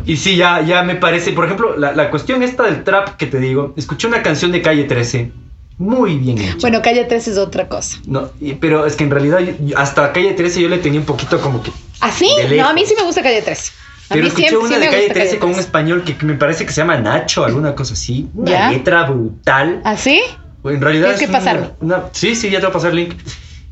y sí, ya, ya me parece, por ejemplo, la, la cuestión esta del trap que te digo, escuché una canción de Calle 13, muy bien hecha. Bueno, calle 3 es otra cosa. No, pero es que en realidad hasta Calle 13 yo le tenía un poquito como que... Lejos. No, a mí sí me gusta calle 3. A Pero mí escuché siempre una sí de Calle gusta 13 con un 13. español que, que me parece que se llama Nacho, alguna cosa así. Una ¿Ya? letra brutal. ¿Así? En realidad Tienes es que pasarme. una- una- sí, sí, ya te voy a pasar el link.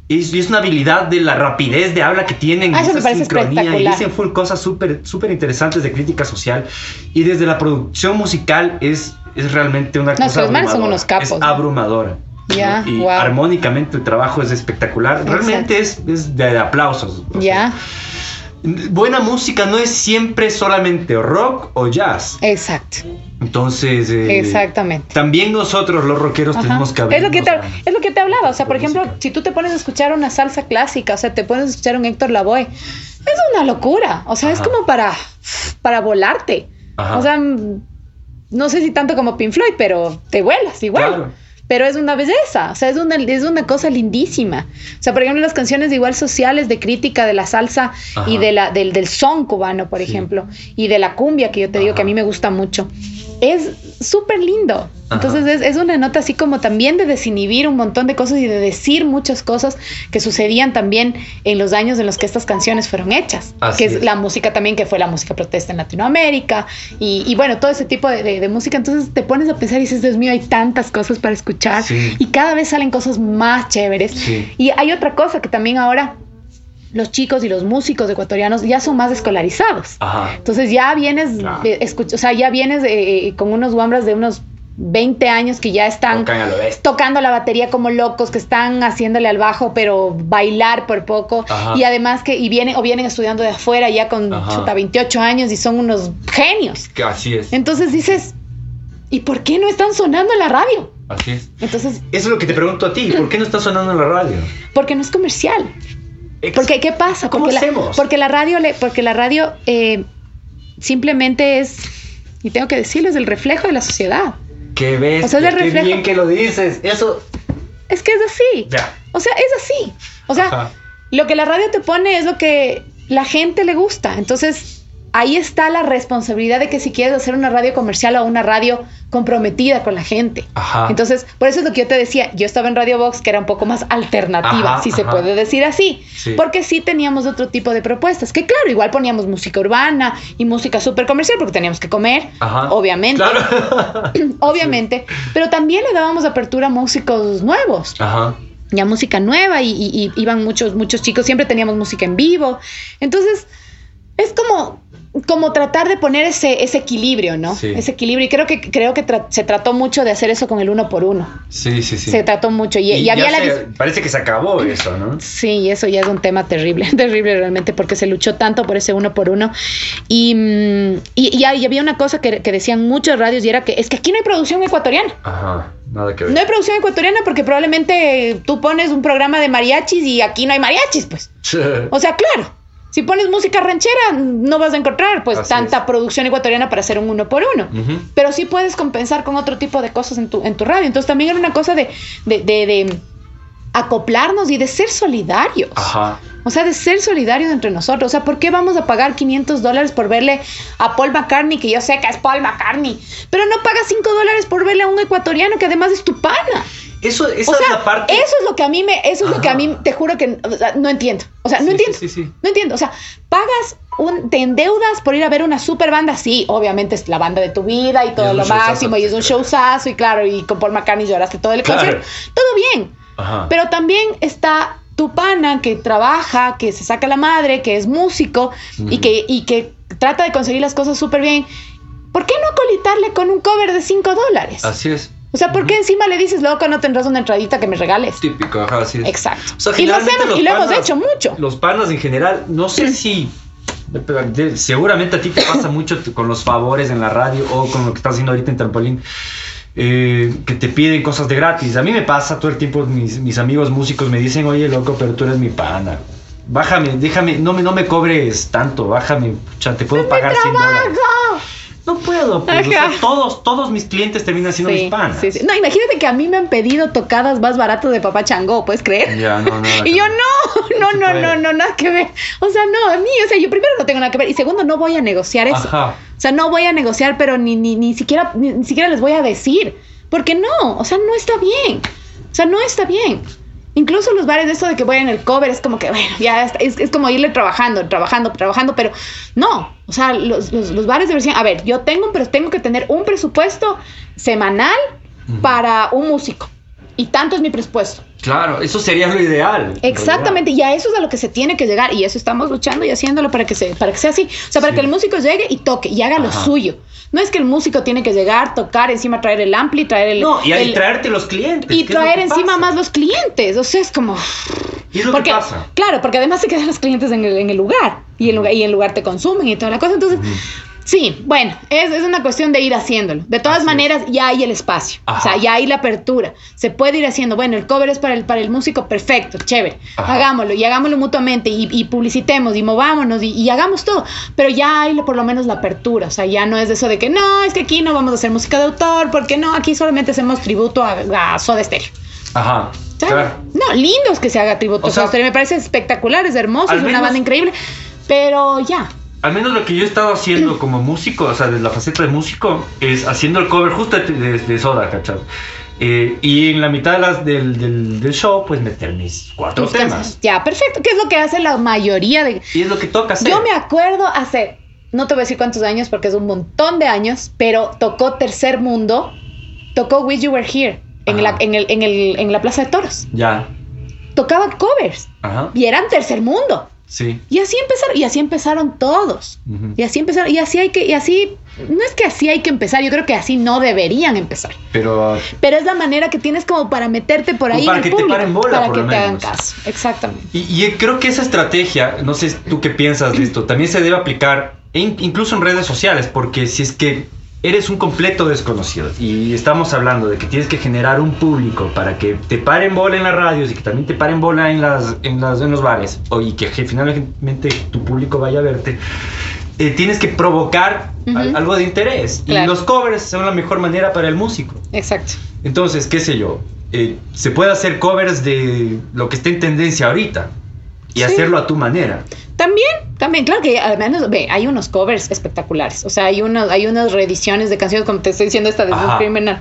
Es, es una habilidad de la rapidez de habla que tienen. Ah, eso me parece Y dicen full cosas súper súper interesantes de crítica social. Y desde la producción musical es, es realmente una No, cosa manes son abrumadora. unos capos, Es ¿no? abrumadora. Ya, ¿no? Y wow. armónicamente el trabajo es espectacular. Realmente es, es de, aplausos. Ya, Buena música no es siempre solamente rock o jazz. exacto. Entonces, eh, Exactamente. también nosotros los rockeros Ajá. tenemos que es lo que te, es lo que te hablaba, o sea, por ejemplo, música. si tú te pones a escuchar una salsa clásica, o sea, te pones a escuchar un Héctor Lavoe, es una locura, o sea, es como para para volarte. Ajá. O sea, no sé si tanto como Pink Floyd, pero te vuelas igual. Claro. Pero es una belleza, o sea, es una, es una cosa lindísima. O sea, por ejemplo, las canciones igual sociales de crítica de la salsa Ajá. y de la, del, del son cubano, por Sí. ejemplo, y de la cumbia, que yo te digo Ajá. que a mí me gusta mucho. Es súper lindo. Entonces es, es una nota así como también de desinhibir un montón de cosas y de decir muchas cosas que sucedían también en los años en los que estas canciones fueron hechas. Así que es, es. la música también que fue la música protesta en Latinoamérica y, y bueno, todo ese tipo de, de- de música. Entonces te pones a pensar y dices, Dios mío, hay tantas cosas para escuchar Sí. y cada vez salen cosas más chéveres. Sí. Y hay otra cosa que también ahora los chicos y los músicos ecuatorianos ya son más escolarizados. Ajá. Entonces ya vienes, Claro. eh, o sea, ya vienes eh, eh, con unos guambras de unos 20 años que ya están tocando la batería como locos, que están haciéndole al bajo, pero bailar por poco. Ajá. Y además que y vienen o vienen estudiando de afuera ya con chuta, 28 años y son unos genios. Que Así es. Entonces dices, ¿y por qué no están sonando en la radio? Así es. Entonces, Eso es lo que te pregunto a ti. ¿Por qué no está sonando en la radio? porque no es comercial. Porque ¿qué pasa? ¿Cómo porque hacemos? La, porque la radio, le, porque la radio eh, simplemente es, y tengo que decirlo, es el reflejo de la sociedad. Qué ves. O sea, qué bien que lo dices. Eso. Es que es así. Ya. O sea, es así. O sea, Ajá. lo que la radio te pone es lo que la gente le gusta. Entonces, ahí está la responsabilidad de que si quieres hacer una radio comercial o una radio comprometida con la gente. Ajá. Entonces, por eso es lo que yo te decía, yo estaba en Radio Box, que era un poco más alternativa, Ajá, si se puede decir así, Sí. porque sí teníamos otro tipo de propuestas, que claro, igual poníamos música urbana y música súper comercial, porque teníamos que comer, Ajá. obviamente, Claro. obviamente, pero también le dábamos apertura a músicos nuevos Ajá. ya música nueva y, y- y iban muchos, muchos chicos, siempre teníamos música en vivo. Entonces, es como, como tratar de poner ese, ese equilibrio, ¿no? Sí. Ese equilibrio. Y creo que, creo que tra- se trató mucho de hacer eso con el uno por uno. Sí, sí, sí. Se trató mucho. Y, había la... se- parece que se acabó eso, ¿no? Sí, eso ya es un tema terrible, terrible realmente, porque se luchó tanto por ese uno por uno. Y, mm, y, había una cosa que, que decían muchos radios y era que es que aquí no hay producción ecuatoriana. Ajá. Nada que ver. No hay producción ecuatoriana porque probablemente tú pones un programa de mariachis y aquí no hay mariachis, pues. O sea, claro, si pones música ranchera no vas a encontrar pues Así tanta es. producción ecuatoriana para hacer un uno por uno. Pero sí puedes compensar con otro tipo de cosas en tu, en tu radio. Entonces también era una cosa de, de, de- de acoplarnos y de ser solidarios. Ajá. O sea, de ser solidarios entre nosotros. O sea, ¿por qué vamos a pagar 500 dólares por verle a Paul McCartney, que yo sé que es Paul McCartney, pero no pagas 5 dólares por verle a un ecuatoriano que además es tu pana? Eso, esa o sea, es la parte. eso es lo que a mí me, eso es lo que a mí te juro que o sea, no entiendo. O sea, no Sí, entiendo. sí, sí, sí. No entiendo. O sea, pagas un, te endeudas por ir a ver una super banda. Sí, obviamente es la banda de tu vida y todo lo máximo, y es un showzazo, y claro, y con Paul McCartney lloraste todo el Claro. concierto. Todo bien. Ajá. Pero también está tu pana que trabaja, que se saca la madre, que es músico y, Ujú. que, y que trata de conseguir las cosas súper bien. ¿Por qué no colitarle con un cover de 5 dólares? Así es. O sea, ¿por qué encima le dices, loco, no tendrás una entradita que me regales? Típico, ajá, así es. Exacto. O sea, y lo, hacemos, y lo hemos panas- hecho mucho. Los panas en general, no sé si. de- Seguramente a ti te pasa mucho con los favores en la radio o con lo que estás haciendo ahorita en Trampolín. Eh, que te piden cosas de gratis. A mí me pasa todo el tiempo, mis, mis amigos músicos me dicen, oye, loco, pero tú eres mi pana. Bájame, déjame, no me, no me cobres tanto, bájame, pucha, te puedo pagar 100 dólares. No puedo, pues, o sea, Ajá. todos, todos mis clientes terminan siendo Sí, mis panas. sí, sí. No, imagínate que a mí me han pedido tocadas más baratas de Papá Chango, ¿puedes creer? Ya, no, no. Y yo no, no, no, no, no, nada que ver. O sea, no, a mí, o sea, yo primero no tengo nada que ver y segundo no voy a negociar eso. Ajá. O sea, no voy a negociar, pero ni, ni, ni siquiera ni, ni siquiera les voy a decir, porque no, o sea, no está bien. O sea, no está bien. Incluso los bares de eso de que voy en el cover es como que, bueno, ya está- es, es como irle trabajando, trabajando, trabajando, pero no, o sea, los, los, los bares deberían, a ver, yo tengo, pero tengo que tener un presupuesto semanal para un músico. Y tanto es mi presupuesto. Claro, eso sería lo ideal. en Exactamente, y a eso es a lo que se tiene que llegar, y eso estamos luchando y haciéndolo para que, se, para que sea así. O sea, para Sí. que el músico llegue y toque y haga lo suyo. No es que el músico tiene que llegar, tocar, encima traer el ampli, traer el. No, y, traerte los clientes. y ¿qué es lo traer encima pasa? más los clientes. O sea, es como. Y es lo porque, que pasa. Claro, porque además se quedan los clientes en el, en el lugar. Y el lugar, y el lugar te consumen y toda la cosa. Entonces, sí, bueno, es, es una cuestión de ir haciéndolo. De todas Así es. maneras, ya hay el espacio. O sea, ya hay la apertura. Se puede ir haciendo. Bueno, el cover es para el, para el músico, perfecto, chévere. Ajá. Hagámoslo y hagámoslo mutuamente y, y publicitemos y movámonos y, y hagamos todo. Pero ya hay por lo menos la apertura. O sea, ya no es eso de que no, es que aquí no vamos a hacer música de autor, porque no, aquí solamente hacemos tributo a, a Soda Stereo. Ajá. Claro. No, lindo es que se haga tributo O a Soda Stereo. Me parece espectacular, es hermoso, es una menos- banda increíble. Pero ya. Al menos lo que yo he estado haciendo como músico, o sea, de la faceta de músico, es haciendo el cover justo de, de- Soda, ¿cachai? Eh, y en la mitad de las- del, del- del show, pues meter mis cuatro temas. Ya, perfecto. ¿Qué es lo que hace la mayoría de. Y es lo que toca hacer. Yo me acuerdo hace, no te voy a decir cuántos años porque es un montón de años, pero tocó Tercer Mundo, tocó Wish You Were Here en, la, en, el, en, el, en la Plaza de Toros. Ya. Tocaba covers Ajá. y eran Tercer Mundo. Sí. Y así empezaron, y así empezaron todos. Y así empezaron, y así hay que, y así, no es que así hay que empezar, yo creo que así no deberían empezar. Pero Pero es la manera que tienes como para meterte por ahí para en el que te paren bola, para por que lo te hagan menos. caso. Exactamente. Y, y creo que esa estrategia, no sé tú qué piensas de esto, también se debe aplicar in- incluso en redes sociales, porque si es que eres un completo desconocido y estamos hablando de que tienes que generar un público para que te paren bola en las radios y que también te paren bola en, las, en, las, en los bares o, y que finalmente tu público vaya a verte, eh, tienes que provocar algo de interés. Y los covers son la mejor manera para el músico. Exacto. Entonces, qué sé yo, eh, se puede hacer covers de lo que está en tendencia ahorita y Sí. hacerlo a tu manera. También, también, claro que al menos, ve, hay unos covers espectaculares. O sea, hay, unos, hay unas reediciones de canciones, como te estoy diciendo, esta de Ajá. Criminal,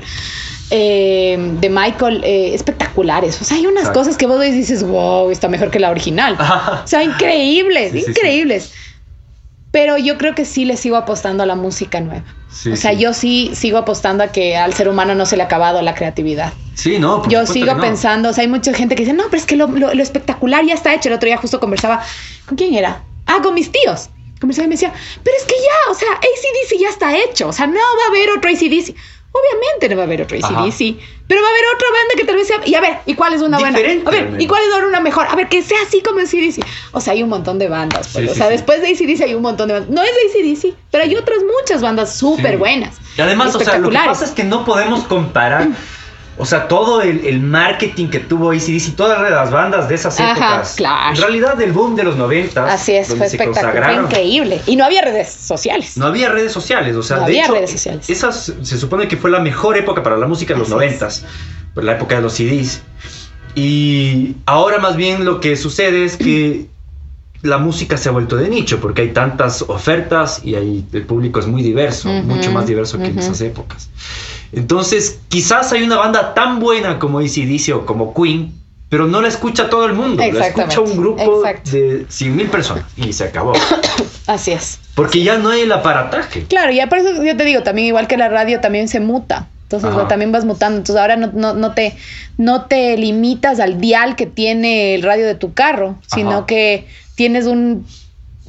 eh, de Michael, eh, espectaculares. O sea, hay unas Exacto. cosas que vos ves y dices, wow, está mejor que la original. O sea, increíbles, Sí, sí, sí. increíbles. Pero yo creo que sí le sigo apostando a la música nueva. O sea, yo sí sigo apostando a que al ser humano no se le ha acabado la creatividad. Sí, no, por Yo sigo no. pensando, o sea, hay mucha gente que dice, no, pero es que lo, lo- lo espectacular ya está hecho. El otro día justo conversaba, ¿con quién era? Ah, con mis tíos. Conversaba y me decía, pero es que ya, o sea, ACDC ya está hecho, o sea, no va a haber otro ACDC. Obviamente no va a haber otro. ACDC, pero va a haber otra banda que tal vez sea... Y a ver, ¿y cuál es una buena? Diferente, A ver. ¿y cuál es una mejor? A ver, que sea así como ACDC. O sea, hay un montón de bandas. pues, Sí, o sea, sí. después de ACDC hay un montón de bandas. No es de ACDC, pero hay otras muchas bandas súper Sí. buenas. Y además, o sea, lo que pasa es que no podemos comparar, o sea, todo el, el marketing que tuvo ACDC, todas las bandas de esas Ajá, épocas. claro. En realidad, del boom de los 90 Así es, fue espectacular, increíble. Y no había redes sociales. No había redes sociales, o sea, No de había hecho, redes sociales. esa se supone que fue la mejor época para la música en los Así es. noventas, por la época de los CDs. Y ahora más bien lo que sucede es que la música se ha vuelto de nicho porque hay tantas ofertas y ahí el público es muy diverso, mucho más diverso que en esas épocas. Entonces, quizás hay una banda tan buena como ACDC o como Queen, pero no la escucha todo el mundo, la escucha un grupo exacto. de 100.000 personas y se acabó. Así es. Porque ya no hay el aparataje. Claro, ya por eso yo te digo, también igual que la radio también se muta. Entonces Ajá. también vas mutando. Entonces ahora no, no, no te, no te limitas al dial que tiene el radio de tu carro, sino Ajá. que tienes un,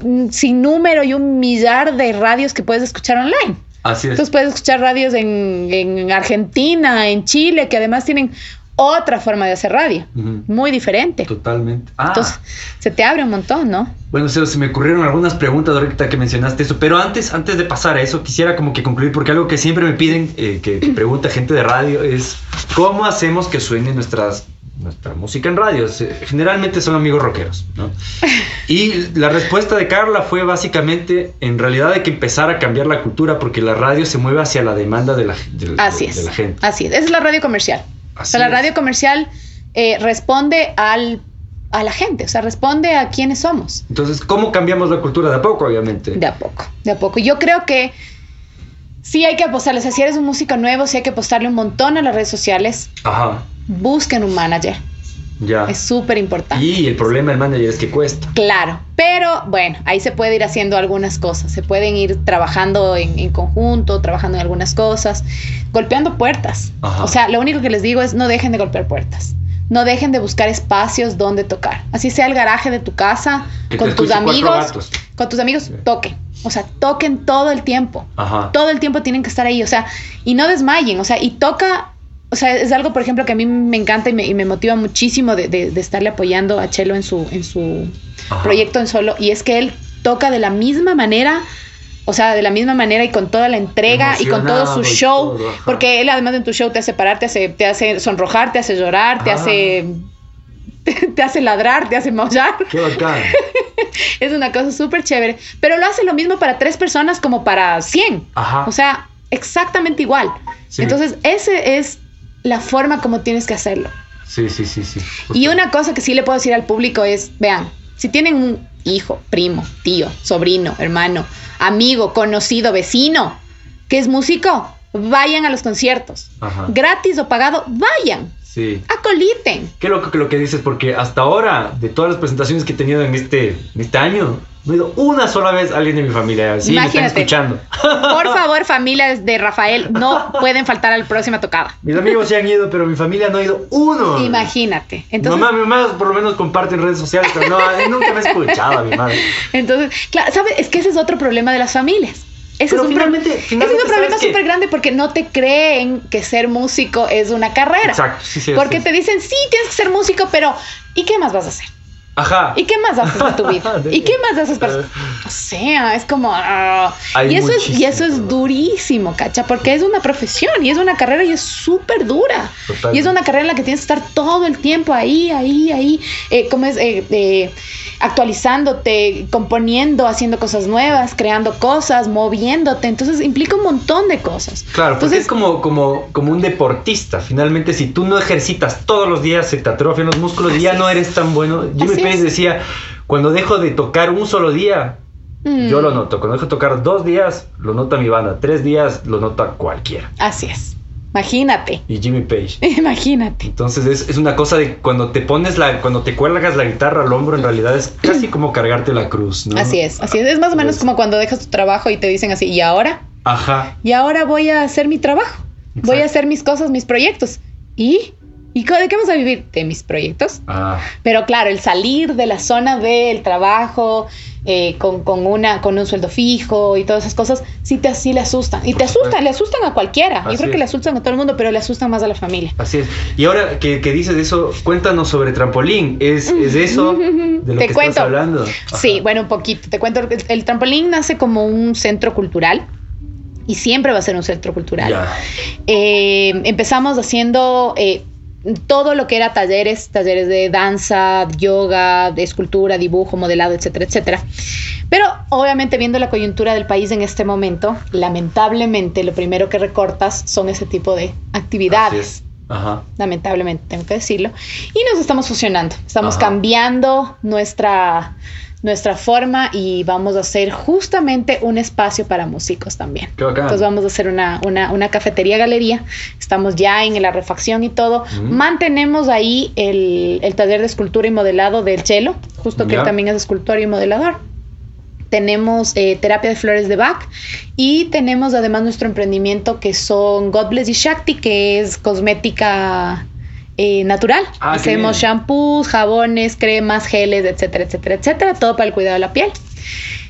un sinnúmero y un millar de radios que puedes escuchar online. Así es. Entonces puedes escuchar radios en, en Argentina, en Chile, que además tienen otra forma de hacer radio, muy diferente. Totalmente. Ah, Entonces se te abre un montón, ¿no? bueno, Cero, se me ocurrieron algunas preguntas ahorita que mencionaste eso, pero antes, antes de pasar a eso, quisiera como que concluir, porque algo que siempre me piden, eh, que pregunta gente de radio, es ¿cómo hacemos que suene nuestras, nuestra música en radio? Se- Generalmente son amigos rockeros, ¿no? Y la respuesta de Carla fue básicamente, en realidad hay que empezar a cambiar la cultura, porque la radio se mueve hacia la demanda de la, de- de- Así de es. la gente. Así es. Esa es la radio comercial. o Así sea, la es. radio comercial eh, responde al, a la gente, o sea, responde a quiénes somos. Entonces, ¿cómo cambiamos la cultura? De a poco, obviamente. De a poco, de a poco. Yo creo que sí hay que apostarle. O sea, si eres un músico nuevo, sí hay que apostarle un montón a las redes sociales. Ajá, Busquen un manager. ya. Es súper importante. Y el problema del manager es que cuesta. Claro, pero bueno, ahí se puede ir haciendo algunas cosas, se pueden ir trabajando en, en conjunto, trabajando en algunas cosas, golpeando puertas. Ajá. O sea, lo único que les digo es no dejen de golpear puertas, no dejen de buscar espacios donde tocar. Así sea el garaje de tu casa, Que con tus amigos, con tus amigos, toquen. O sea, toquen todo el tiempo. Ajá. Todo el tiempo tienen que estar ahí, o sea, y no desmayen, o sea, y toca, o sea, es algo, por ejemplo, que a mí me encanta y me, y me motiva muchísimo de, de- de estarle apoyando a Chelo en su, en su Ajá. proyecto en solo, y es que él toca de la misma manera, o sea, de la misma manera y con toda la entrega y con todo su show, todo, porque él además en tu show te hace parar, te hace, te hace sonrojar, te hace llorar, te Ah. hace... Te hace ladrar, te hace maullar. Qué bacán. Es una cosa súper chévere. Pero lo hace lo mismo para tres personas como para 100. Ajá. O sea, exactamente igual. Sí. Entonces, esa es la forma como tienes que hacerlo. Sí, sí, sí, sí. Y una cosa que sí le puedo decir al público es, vean, si tienen un hijo, primo, tío, sobrino, hermano, amigo, conocido, vecino, que es músico, vayan a los conciertos. Ajá. Gratis o pagado, vayan. Sí. Acoliten. Qué loco que lo que dices, porque hasta ahora, de todas las presentaciones que he tenido en este, en este año, no he ido una sola vez a alguien de mi familia. Sí, me están escuchando. Por favor, familias de Rafael, no pueden faltar a la próxima tocada. Mis amigos se han ido, pero mi familia no ha ido uno. Imagínate. Entonces, mamá, mi mamá por lo menos comparte en redes sociales, pero no, nunca me ha escuchado a mi madre. entonces, claro, ¿sabes? Es que ese es otro problema de las familias. Ese es un, pro- finalmente- ese es finalmente, un problema súper grande porque no te creen que ser músico es una carrera. Exacto, sí, sí. Porque sí. te dicen, sí, tienes que ser músico, pero ¿y qué más vas a hacer? Ajá. ¿Y qué más haces de tu vida? ¿Y qué más haces para.? O sea, es como. ah. Y, eso es, y eso es durísimo, cacha, porque es una profesión y es una carrera y es súper dura. Totalmente. Y es una carrera en la que tienes que estar todo el tiempo ahí, ahí, ahí. Eh, ¿Cómo es? Eh, eh, actualizándote, componiendo, haciendo cosas nuevas, creando cosas, moviéndote. Entonces implica un montón de cosas. Claro, porque Entonces, es como, como, como un deportista. Finalmente, si tú no ejercitas todos los días, se te atrofian los músculos y ya no es. eres tan bueno. Jimmy Page decía, cuando dejo de tocar un solo día, mm, yo lo noto. Cuando dejo de tocar dos días, lo nota mi banda. Tres días, lo nota cualquiera. Así es. Imagínate. Y Jimmy Page. Imagínate. Entonces es, es una cosa de cuando te pones la, cuando te cuelgas la guitarra al hombro, en realidad es casi como cargarte la cruz, ¿no? Así es, así es. Es más o menos como cuando dejas tu trabajo y te dicen así, ¿y ahora? Ajá. Y ahora voy a hacer mi trabajo. Voy a hacer mis cosas, mis proyectos. ¿Y? ¿Y de qué vamos a vivir? De mis proyectos. Ah, Pero claro, el salir de la zona del trabajo eh, con, con una, con un sueldo fijo y todas esas cosas, sí, te, sí le asustan. Y te asustan, le asustan a cualquiera. Así Yo creo que le asustan a todo el mundo, pero le asustan más a la familia. así es. Y ahora que, que dices eso, cuéntanos sobre trampolín. ¿Es, es eso de lo Te que cuento. estás hablando? Ajá. Sí, bueno, un poquito. Te cuento, el, el trampolín nace como un centro cultural y siempre va a ser un centro cultural. Ya. Eh, empezamos haciendo eh, todo lo que era talleres, talleres de danza, yoga, de escultura, dibujo, modelado, etcétera, etcétera. Pero obviamente viendo la coyuntura del país en este momento, lamentablemente lo primero que recortas son ese tipo de actividades. es. Ajá. Lamentablemente, tengo que decirlo. Y nos estamos fusionando. Estamos cambiando nuestra, nuestra forma y vamos a hacer justamente un espacio para músicos también. Entonces vamos a hacer una, una, cafetería galería. Estamos ya en la refacción y todo. Mantenemos ahí el, taller de escultura y modelado del Chelo, justo que él también es escultor y modelador tenemos eh, terapia de flores de Bach y tenemos además nuestro emprendimiento que son God Bless y Shakti, que es cosmética eh, natural. Ah, Hacemos shampoos, jabones, cremas, geles, etcétera, etcétera, etcétera, todo para el cuidado de la piel.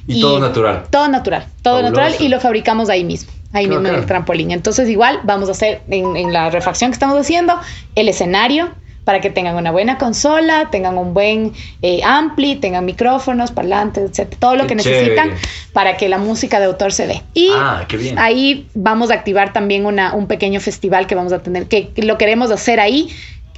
Y, todo natural. Todo natural, todo natural y lo fabricamos ahí mismo ahí mismo en el trampolín. Entonces igual vamos a hacer en, en, la refacción que estamos haciendo el escenario, para que tengan una buena consola, tengan un buen eh, ampli, tengan micrófonos, parlantes, etc. Todo lo que necesitan para que la música de autor se dé. Y ah, ahí vamos a activar también una, un pequeño festival que vamos a tener, que lo queremos hacer ahí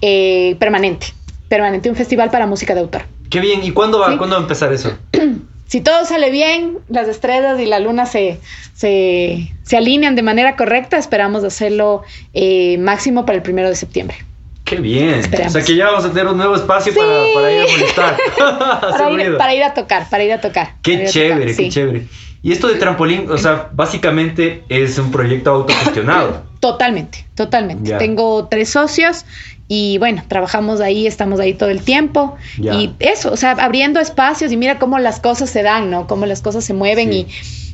eh, permanente, permanente, un festival para música de autor. Qué bien, ¿y cuándo va, ¿cuándo va a empezar eso? si todo sale bien, las estrellas y la luna se, se, alinean de manera correcta, esperamos hacerlo eh, máximo para el primero de septiembre. Qué bien. O sea que ya vamos a tener un nuevo espacio para, ir a molestar. para, ir, a tocar, para ir a tocar. Qué chévere, qué chévere. Y esto de trampolín, o sea, básicamente es un proyecto autogestionado. Totalmente, totalmente. Tengo tres socios y bueno, trabajamos ahí, estamos ahí todo el tiempo. Y eso, o sea, abriendo espacios y mira cómo las cosas se dan, ¿no? Cómo las cosas se mueven y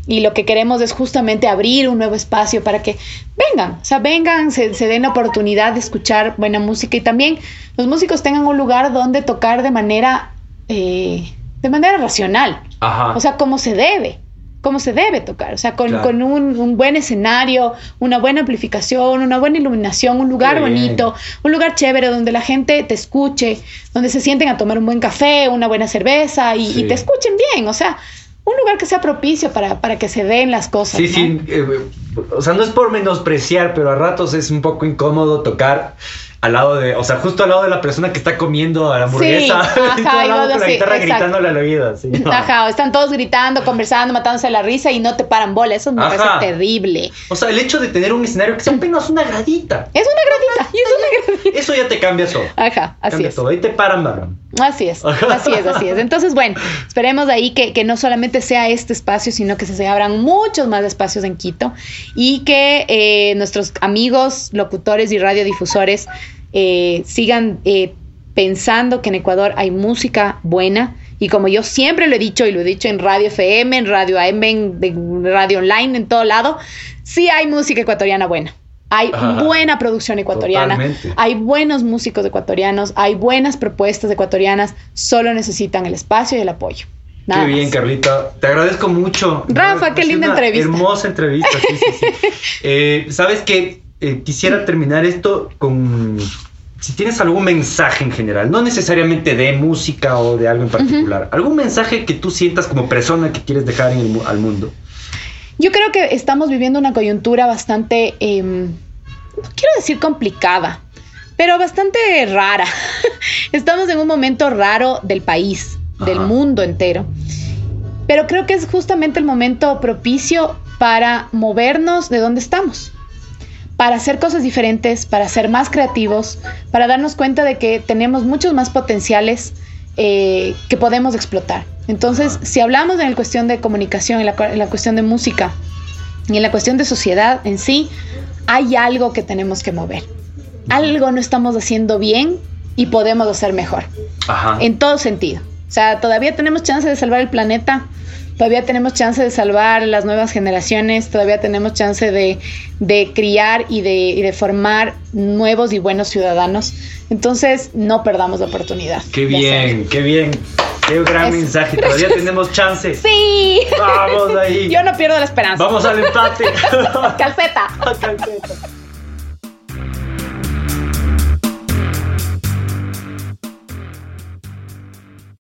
y lo que queremos es justamente abrir un nuevo espacio para que vengan, o sea, vengan, se, den la oportunidad de escuchar buena música y también los músicos tengan un lugar donde tocar de manera, eh, de manera racional, o sea, como se debe como se debe tocar, o sea, con, un, buen escenario, una buena amplificación, una buena iluminación, un lugar bonito, un lugar chévere donde la gente te escuche, donde se sienten a tomar un buen café, una buena cerveza y, y te escuchen bien, o sea, un lugar que sea propicio para, para que se den las cosas. Sí, sí, eh, o sea, no es por menospreciar, pero a ratos es un poco incómodo tocar al lado de, o sea, justo al lado de la persona que está comiendo a la hamburguesa. Sí, ajá, al lado con la guitarra gritándole a la vida. Sí, Ajá, están todos gritando, conversando, matándose la risa y no te paran bola. Eso me parece terrible. O sea, el hecho de tener un escenario que sea apenas una gradita. Es una gradita, y es una. Eso ya te cambia todo. Ajá, así es. Todo. Ahí te paran, barran. Así es, así es, así es. Entonces, bueno, esperemos ahí que, que, no solamente sea este espacio, sino que se abran muchos más espacios en Quito y que eh, nuestros amigos, locutores y radiodifusores eh, sigan eh, pensando que en Ecuador hay música buena. Y como yo siempre lo he dicho, y lo he dicho en radio FM, en radio AM, en, radio online, en todo lado, sí hay música ecuatoriana buena. Hay buena producción ecuatoriana, hay buenos músicos ecuatorianos, hay buenas propuestas ecuatorianas, solo necesitan el espacio y el apoyo. qué bien, Carlita. Te agradezco mucho. Rafa, qué linda entrevista. Hermosa entrevista, sí, sí, sí. Eh, Sabes que quisiera terminar esto con si tienes algún mensaje en general, no necesariamente de música o de algo en particular, algún mensaje que tú sientas como persona que quieres dejar en al mundo. Yo creo que estamos viviendo una coyuntura bastante, em, no quiero decir complicada, pero bastante rara. estamos en un momento raro del país, del mundo entero. Pero creo que es justamente el momento propicio para movernos de donde estamos para hacer cosas diferentes, para ser más creativos, para darnos cuenta de que tenemos muchos más potenciales eh, que podemos explotar. Entonces, si hablamos en la cuestión de comunicación, en la, cuestión de música y en la cuestión de sociedad en sí, hay algo que tenemos que mover. Algo no estamos haciendo bien y podemos hacer mejor. En todo sentido. O sea, todavía tenemos chance de salvar el planeta todavía tenemos chance de salvar las nuevas generaciones, todavía tenemos chance de, criar y de, de, formar nuevos y buenos ciudadanos. Entonces, no perdamos la oportunidad. Qué bien, qué bien. Qué gran mensaje. Todavía tenemos chance. Sí. Vamos ahí. Yo no pierdo la esperanza. Vamos al empate. Calceta. Calceta.